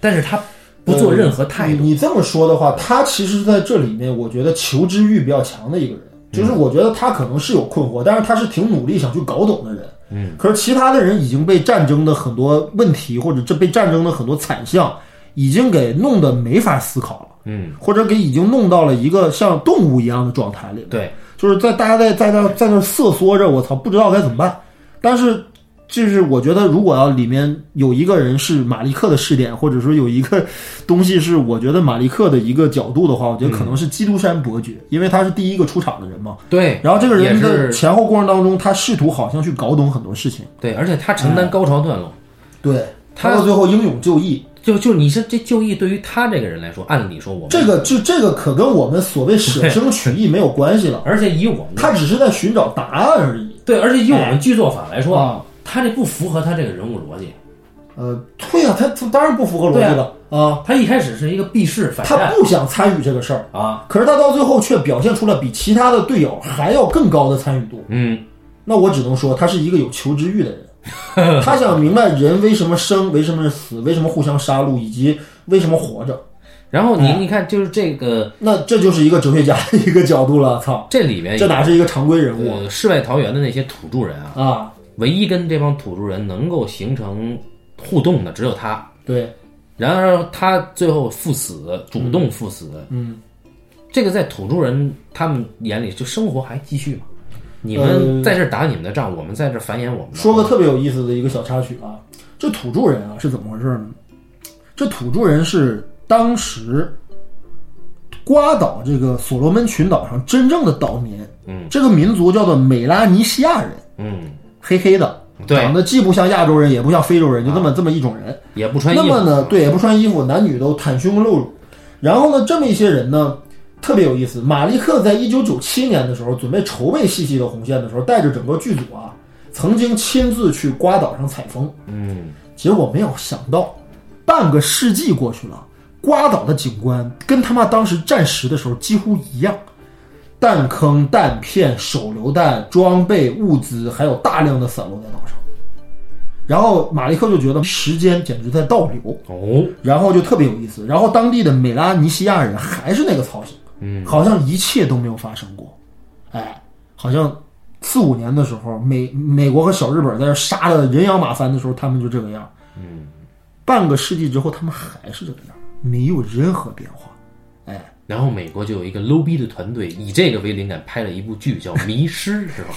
但是他不做任何态度。你你这么说的话，他其实在这里面，我觉得求知欲比较强的一个人，就是嗯我觉得他可能是有困惑，但是他是挺努力想去搞懂的人。嗯，可是其他的人已经被战争的很多问题，或者这被战争的很多惨象，已经给弄得没法思考了，嗯，或者给已经弄到了一个像动物一样的状态里了。对，就是在大家在在那在那瑟缩着，我操，不知道该怎么办。但是，就是我觉得，如果要里面有一个人是马利克的视点，或者说有一个东西是我觉得马利克的一个角度的话，我觉得可能是基督山伯爵，因为他是第一个出场的人嘛。对，然后这个人的前后过程当中，他试图好像去搞懂很多事情。对，而且他承担高潮段落。对，他他到最后英勇就义，就就你是这就义对于他这个人来说，按理说我们这个就这个可跟我们所谓舍 生取义没有关系了，而且以我们他只是在寻找答案而已。对，而且以我们剧作法来说，啊他这不符合他这个人物逻辑。呃，对啊，他他当然不符合逻辑了啊，他一开始是一个避世反他不想参与这个事儿。啊，可是他到最后却表现出了比其他的队友还要更高的参与度。嗯，那我只能说，他是一个有求知欲的人，他想明白人为什么生，为什么死，为什么互相杀戮，以及为什么活着。然后你哎你看，就是这个那这就是一个哲学家的一个角度了。操，这里面这哪是一个常规人物呃世外桃源的那些土著人啊，啊？唯一跟这帮土著人能够形成互动的只有他。对，然而他最后赴死，主动赴死，嗯，这个在土著人他们眼里，就生活还继续嘛。你呃们在这儿打你们的仗，我们在这儿繁衍我们的。说个特别有意思的一个小插曲啊，这土著人啊是怎么回事呢？这土著人是当时瓜岛这个所罗门群岛上真正的岛民，嗯，这个民族叫做美拉尼西亚人，嗯，黑黑的，对长得既不像亚洲人，也不像非洲人，就这么、这么一种人。也不穿衣服。那么呢，对，也不穿衣服，男女都袒胸露乳。然后呢，这么一些人呢，特别有意思。马利克在一九九七年的时候，准备筹备《细细的红线》的时候，带着整个剧组啊，曾经亲自去瓜岛上采风。嗯，结果没有想到，半个世纪过去了，瓜岛的景观跟他妈当时战时的时候几乎一样，弹坑、弹片、手榴弹、装备、物资，还有大量的散落在岛上。然后马利克就觉得时间简直在倒流，哦，然后就特别有意思。然后当地的美拉尼西亚人还是那个操性，嗯，好像一切都没有发生过，哎，好像四五年的时候，美美国和小日本在这杀的人仰马翻的时候，他们就这个样。嗯，半个世纪之后，他们还是这个样，没有任何变化。哎，然后美国就有一个 low 逼的团队，以这个为灵感拍了一部剧，叫《迷失》，是吧？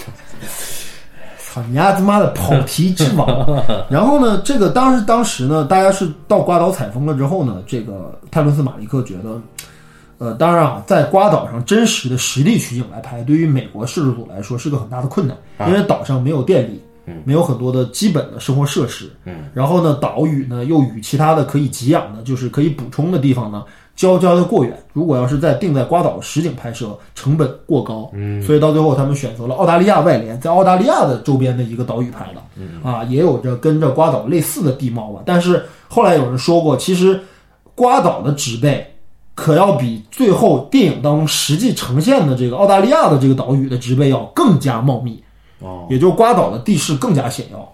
操你丫他妈的跑题之王！然后呢，这个当时当时呢，大家是到瓜岛采风了之后呢，这个泰伦斯马利克觉得，呃，当然啊，在瓜岛上真实的实地取景来拍，对于美国摄制组来说是个很大的困难，因为岛上没有电力，没有很多的基本的生活设施，嗯，然后呢，岛屿呢又与其他的可以给养的，就是可以补充的地方呢。交交的过远，如果要是在定在瓜岛实景拍摄，成本过高，嗯，所以到最后他们选择了澳大利亚外联，在澳大利亚的周边的一个岛屿拍的，嗯，啊，也有着跟着瓜岛类似的地貌吧。但是后来有人说过，其实瓜岛的植被可要比最后电影当中实际呈现的这个澳大利亚的这个岛屿的植被要更加茂密，哦，也就是瓜岛的地势更加险要。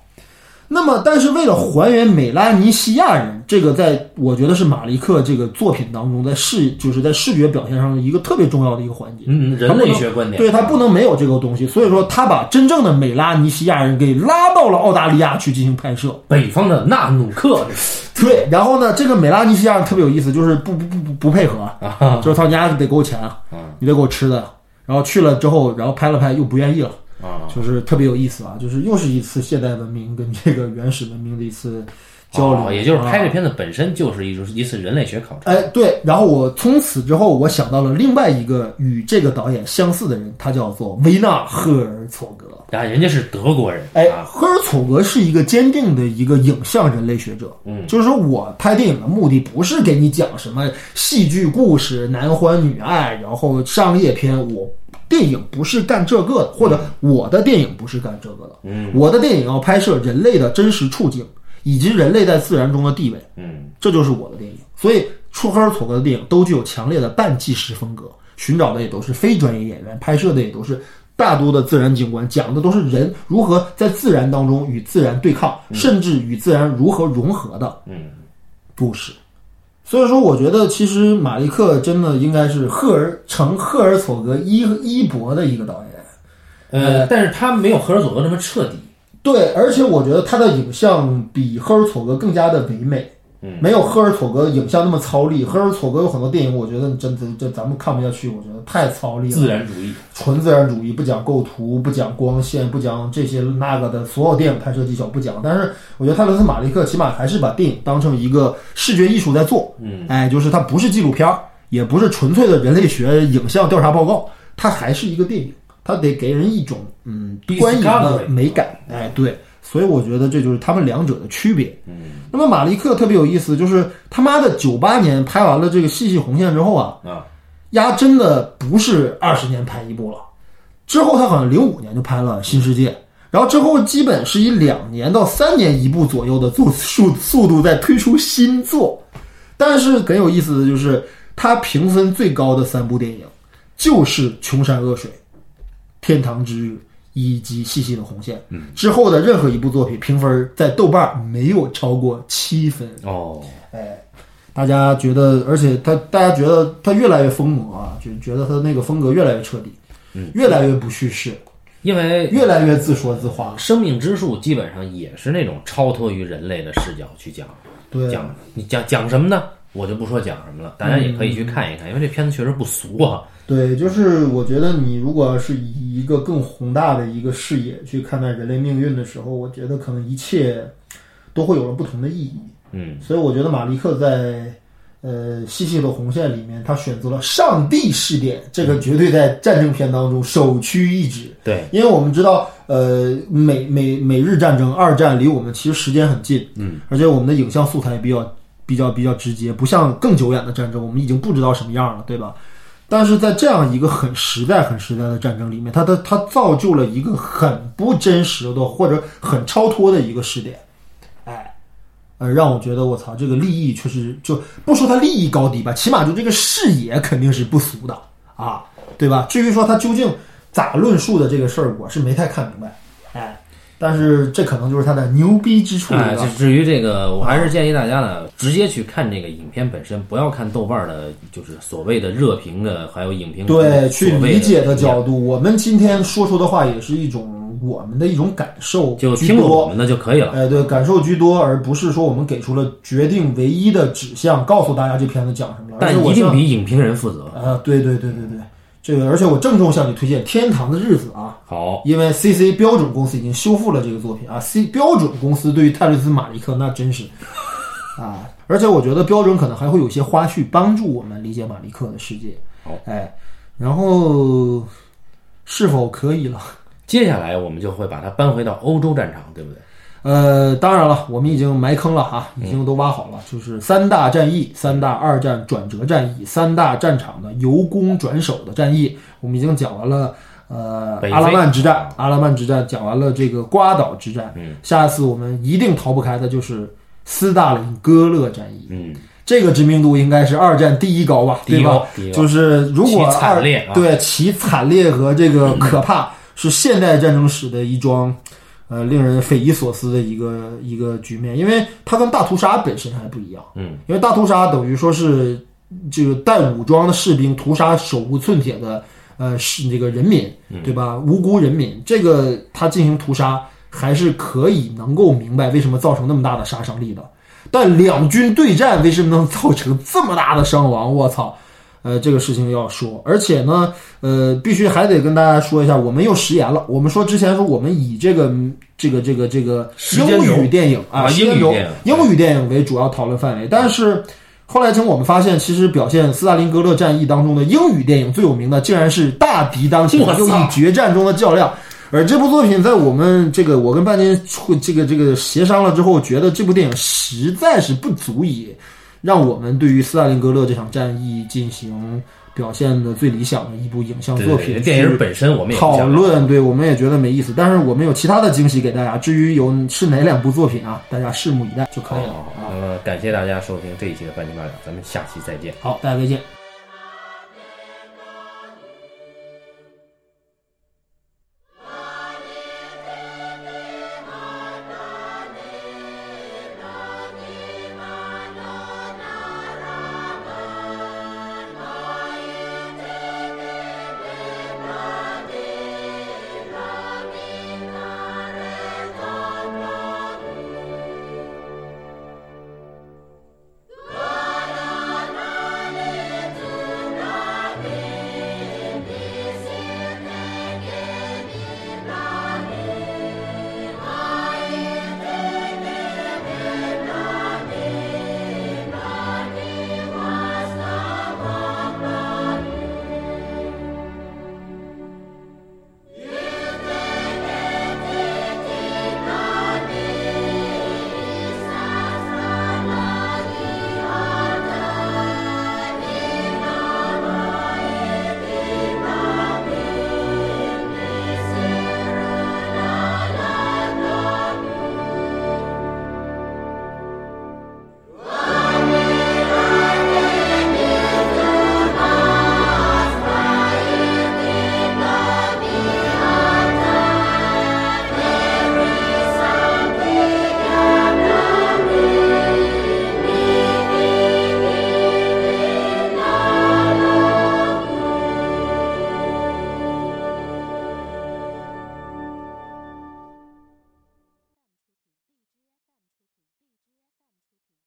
那么，但是为了还原美拉尼西亚人，这个在我觉得是马利克这个作品当中，在视就是在视觉表现上的一个特别重要的一个环节。嗯，人类学观点，对他不能没有这个东西，所以说他把真正的美拉尼西亚人给拉到了澳大利亚去进行拍摄。北方的纳努克，对，然后呢，这个美拉尼西亚人特别有意思，就是不不不不不配合，啊 就是他家得给我钱啊，你得给我吃的。然后去了之后，然后拍了拍又不愿意了。啊，就是特别有意思啊，就是又是一次现代文明跟这个原始文明的一次交流，哦也就是拍这啊片子本身就是一种一次人类学考察。哎，对，然后我从此之后，我想到了另外一个与这个导演相似的人，他叫做维纳赫尔佐格。啊，人家是德国人，哎，啊，赫尔佐格是一个坚定的一个影像人类学者。嗯，就是说我拍电影的目的不是给你讲什么戏剧故事、男欢女爱，然后商业片。我电影不是干这个的，或者我的电影不是干这个的。嗯，我的电影要拍摄人类的真实处境，以及人类在自然中的地位。嗯，这就是我的电影。所以，出赫尔佐格的电影都具有强烈的半纪实风格，寻找的也都是非专业演员，拍摄的也都是大多的自然景观，讲的都是人如何在自然当中与自然对抗，甚至与自然如何融合的嗯，故事。所以说，我觉得其实马利克真的应该是赫尔成赫尔佐格衣衣博的一个导演。呃，但是他没有赫尔佐格那么彻底。对，而且我觉得他的影像比赫尔佐格更加的唯美，嗯，没有赫尔佐格影像那么糙力。赫尔佐格有很多电影，我觉得真的这咱们看不下去，我觉得太糙力了。自然主义，纯自然主义，不讲构图，不讲光线，不讲这些那个的所有电影拍摄技巧不讲。但是我觉得泰勒斯马利克起码还是把电影当成一个视觉艺术在做。嗯，哎，就是它不是纪录片儿，也不是纯粹的人类学影像调查报告，它还是一个电影，它得给人一种嗯观影的美感。哎，对，所以我觉得这就是他们两者的区别。嗯，那么马利克特别有意思，就是他妈的九八年拍完了这个《细细红线》之后啊，啊，丫真的不是二十年拍一部了，之后他好像零五年就拍了《新世界》，然后之后基本是以两年到三年一部左右的速速速度在推出新作，但是很有意思的就是，他评分最高的三部电影就是《穷山恶水》《天堂之日》以及《细细的红线》。嗯，之后的任何一部作品评分在豆瓣没有超过七分。哦，哎，大家觉得，而且他大家觉得他越来越疯魔啊，就觉得他那个风格越来越彻底，嗯，越来越不叙事，因为越来越自说自话。生命之树基本上也是那种超脱于人类的视角去讲，对，讲你讲讲什么呢？我就不说讲什么了，大家也可以去看一看，因为这片子确实不俗啊。对，就是我觉得你如果要是以一个更宏大的一个视野去看待人类命运的时候，我觉得可能一切都会有了不同的意义。嗯，所以我觉得马利克在呃《细细的红线》里面，他选择了上帝视点，这个绝对在战争片当中首屈一指。对，因为我们知道，呃，美美美日战争、二战离我们其实时间很近，嗯，而且我们的影像素材也比较比较比较直接，不像更久远的战争，我们已经不知道什么样了，对吧？但是在这样一个很实在、很实在的战争里面，它的它造就了一个很不真实的或者很超脱的一个视点，哎，呃，让我觉得我操，这个利益确实就不说它利益高低吧，起码就这个视野肯定是不俗的啊，对吧？至于说它究竟咋论述的这个事儿，我是没太看明白，但是这可能就是它的牛逼之处哎，了。至于这个，我还是建议大家呢，直接去看这个影片本身，不要看豆瓣的，就是所谓的热评的，还有影评对，去理解的的角度，我们今天说出的话也是一种我们的一种感受就多。听我们的就可以了。哎，对，感受居多，而不是说我们给出了决定唯一的指向，告诉大家这片子讲什么但一定比影评人负责。啊，对对对对对，这个，而且我郑重向你推荐《天堂的日子》啊，好，因为 C C 标准公司已经修复了这个作品啊，C 标准公司对于泰瑞斯马利克那真是啊，而且我觉得标准可能还会有一些花絮帮助我们理解马利克的世界。好，哎，然后是否可以了？接下来我们就会把它搬回到欧洲战场，对不对？呃，当然了，我们已经埋坑了哈，已经都挖好了，就是三大战役、三大二战转折战役、三大战场的由攻转守的战役，我们已经讲完了。呃，阿拉曼之战，阿拉曼之战讲完了，这个瓜岛之战，嗯，下一次我们一定逃不开的就是斯大林格勒战役，嗯，这个知名度应该是二战第一高吧，第一对吧？高？就是如果惨二烈啊。对其惨烈和这个可怕是现代战争史的一桩呃令人匪夷所思的一个一个局面，因为它跟大屠杀本身还不一样，嗯，因为大屠杀等于说是这个带武装的士兵屠杀手无寸铁的呃是这个人民，对吧？无辜人民，这个他进行屠杀还是可以能够明白为什么造成那么大的杀伤力的。但两军对战为什么能造成这么大的伤亡？我操！呃，这个事情要说，而且呢，呃，必须还得跟大家说一下，我们又食言了。我们说之前说我们以这个这个这个这个英语电影啊，英语电影英语电影为主要讨论范围，但是。后来，经我们发现，其实表现斯大林格勒战役当中的英语电影最有名的，竟然是大敌当前又以决战中的较量。而这部作品在我们这个我跟半斤会这个这个协商了之后，觉得这部电影实在是不足以让我们对于斯大林格勒这场战役进行表现的最理想的一部影像作品。电影本身我们也讨论，对我们也觉得没意思。但是我们有其他的惊喜给大家，至于有是哪两部作品啊，大家拭目以待就可以了。好，那么感谢大家收听这一期的半斤八两，咱们下期再见。好，大家再见。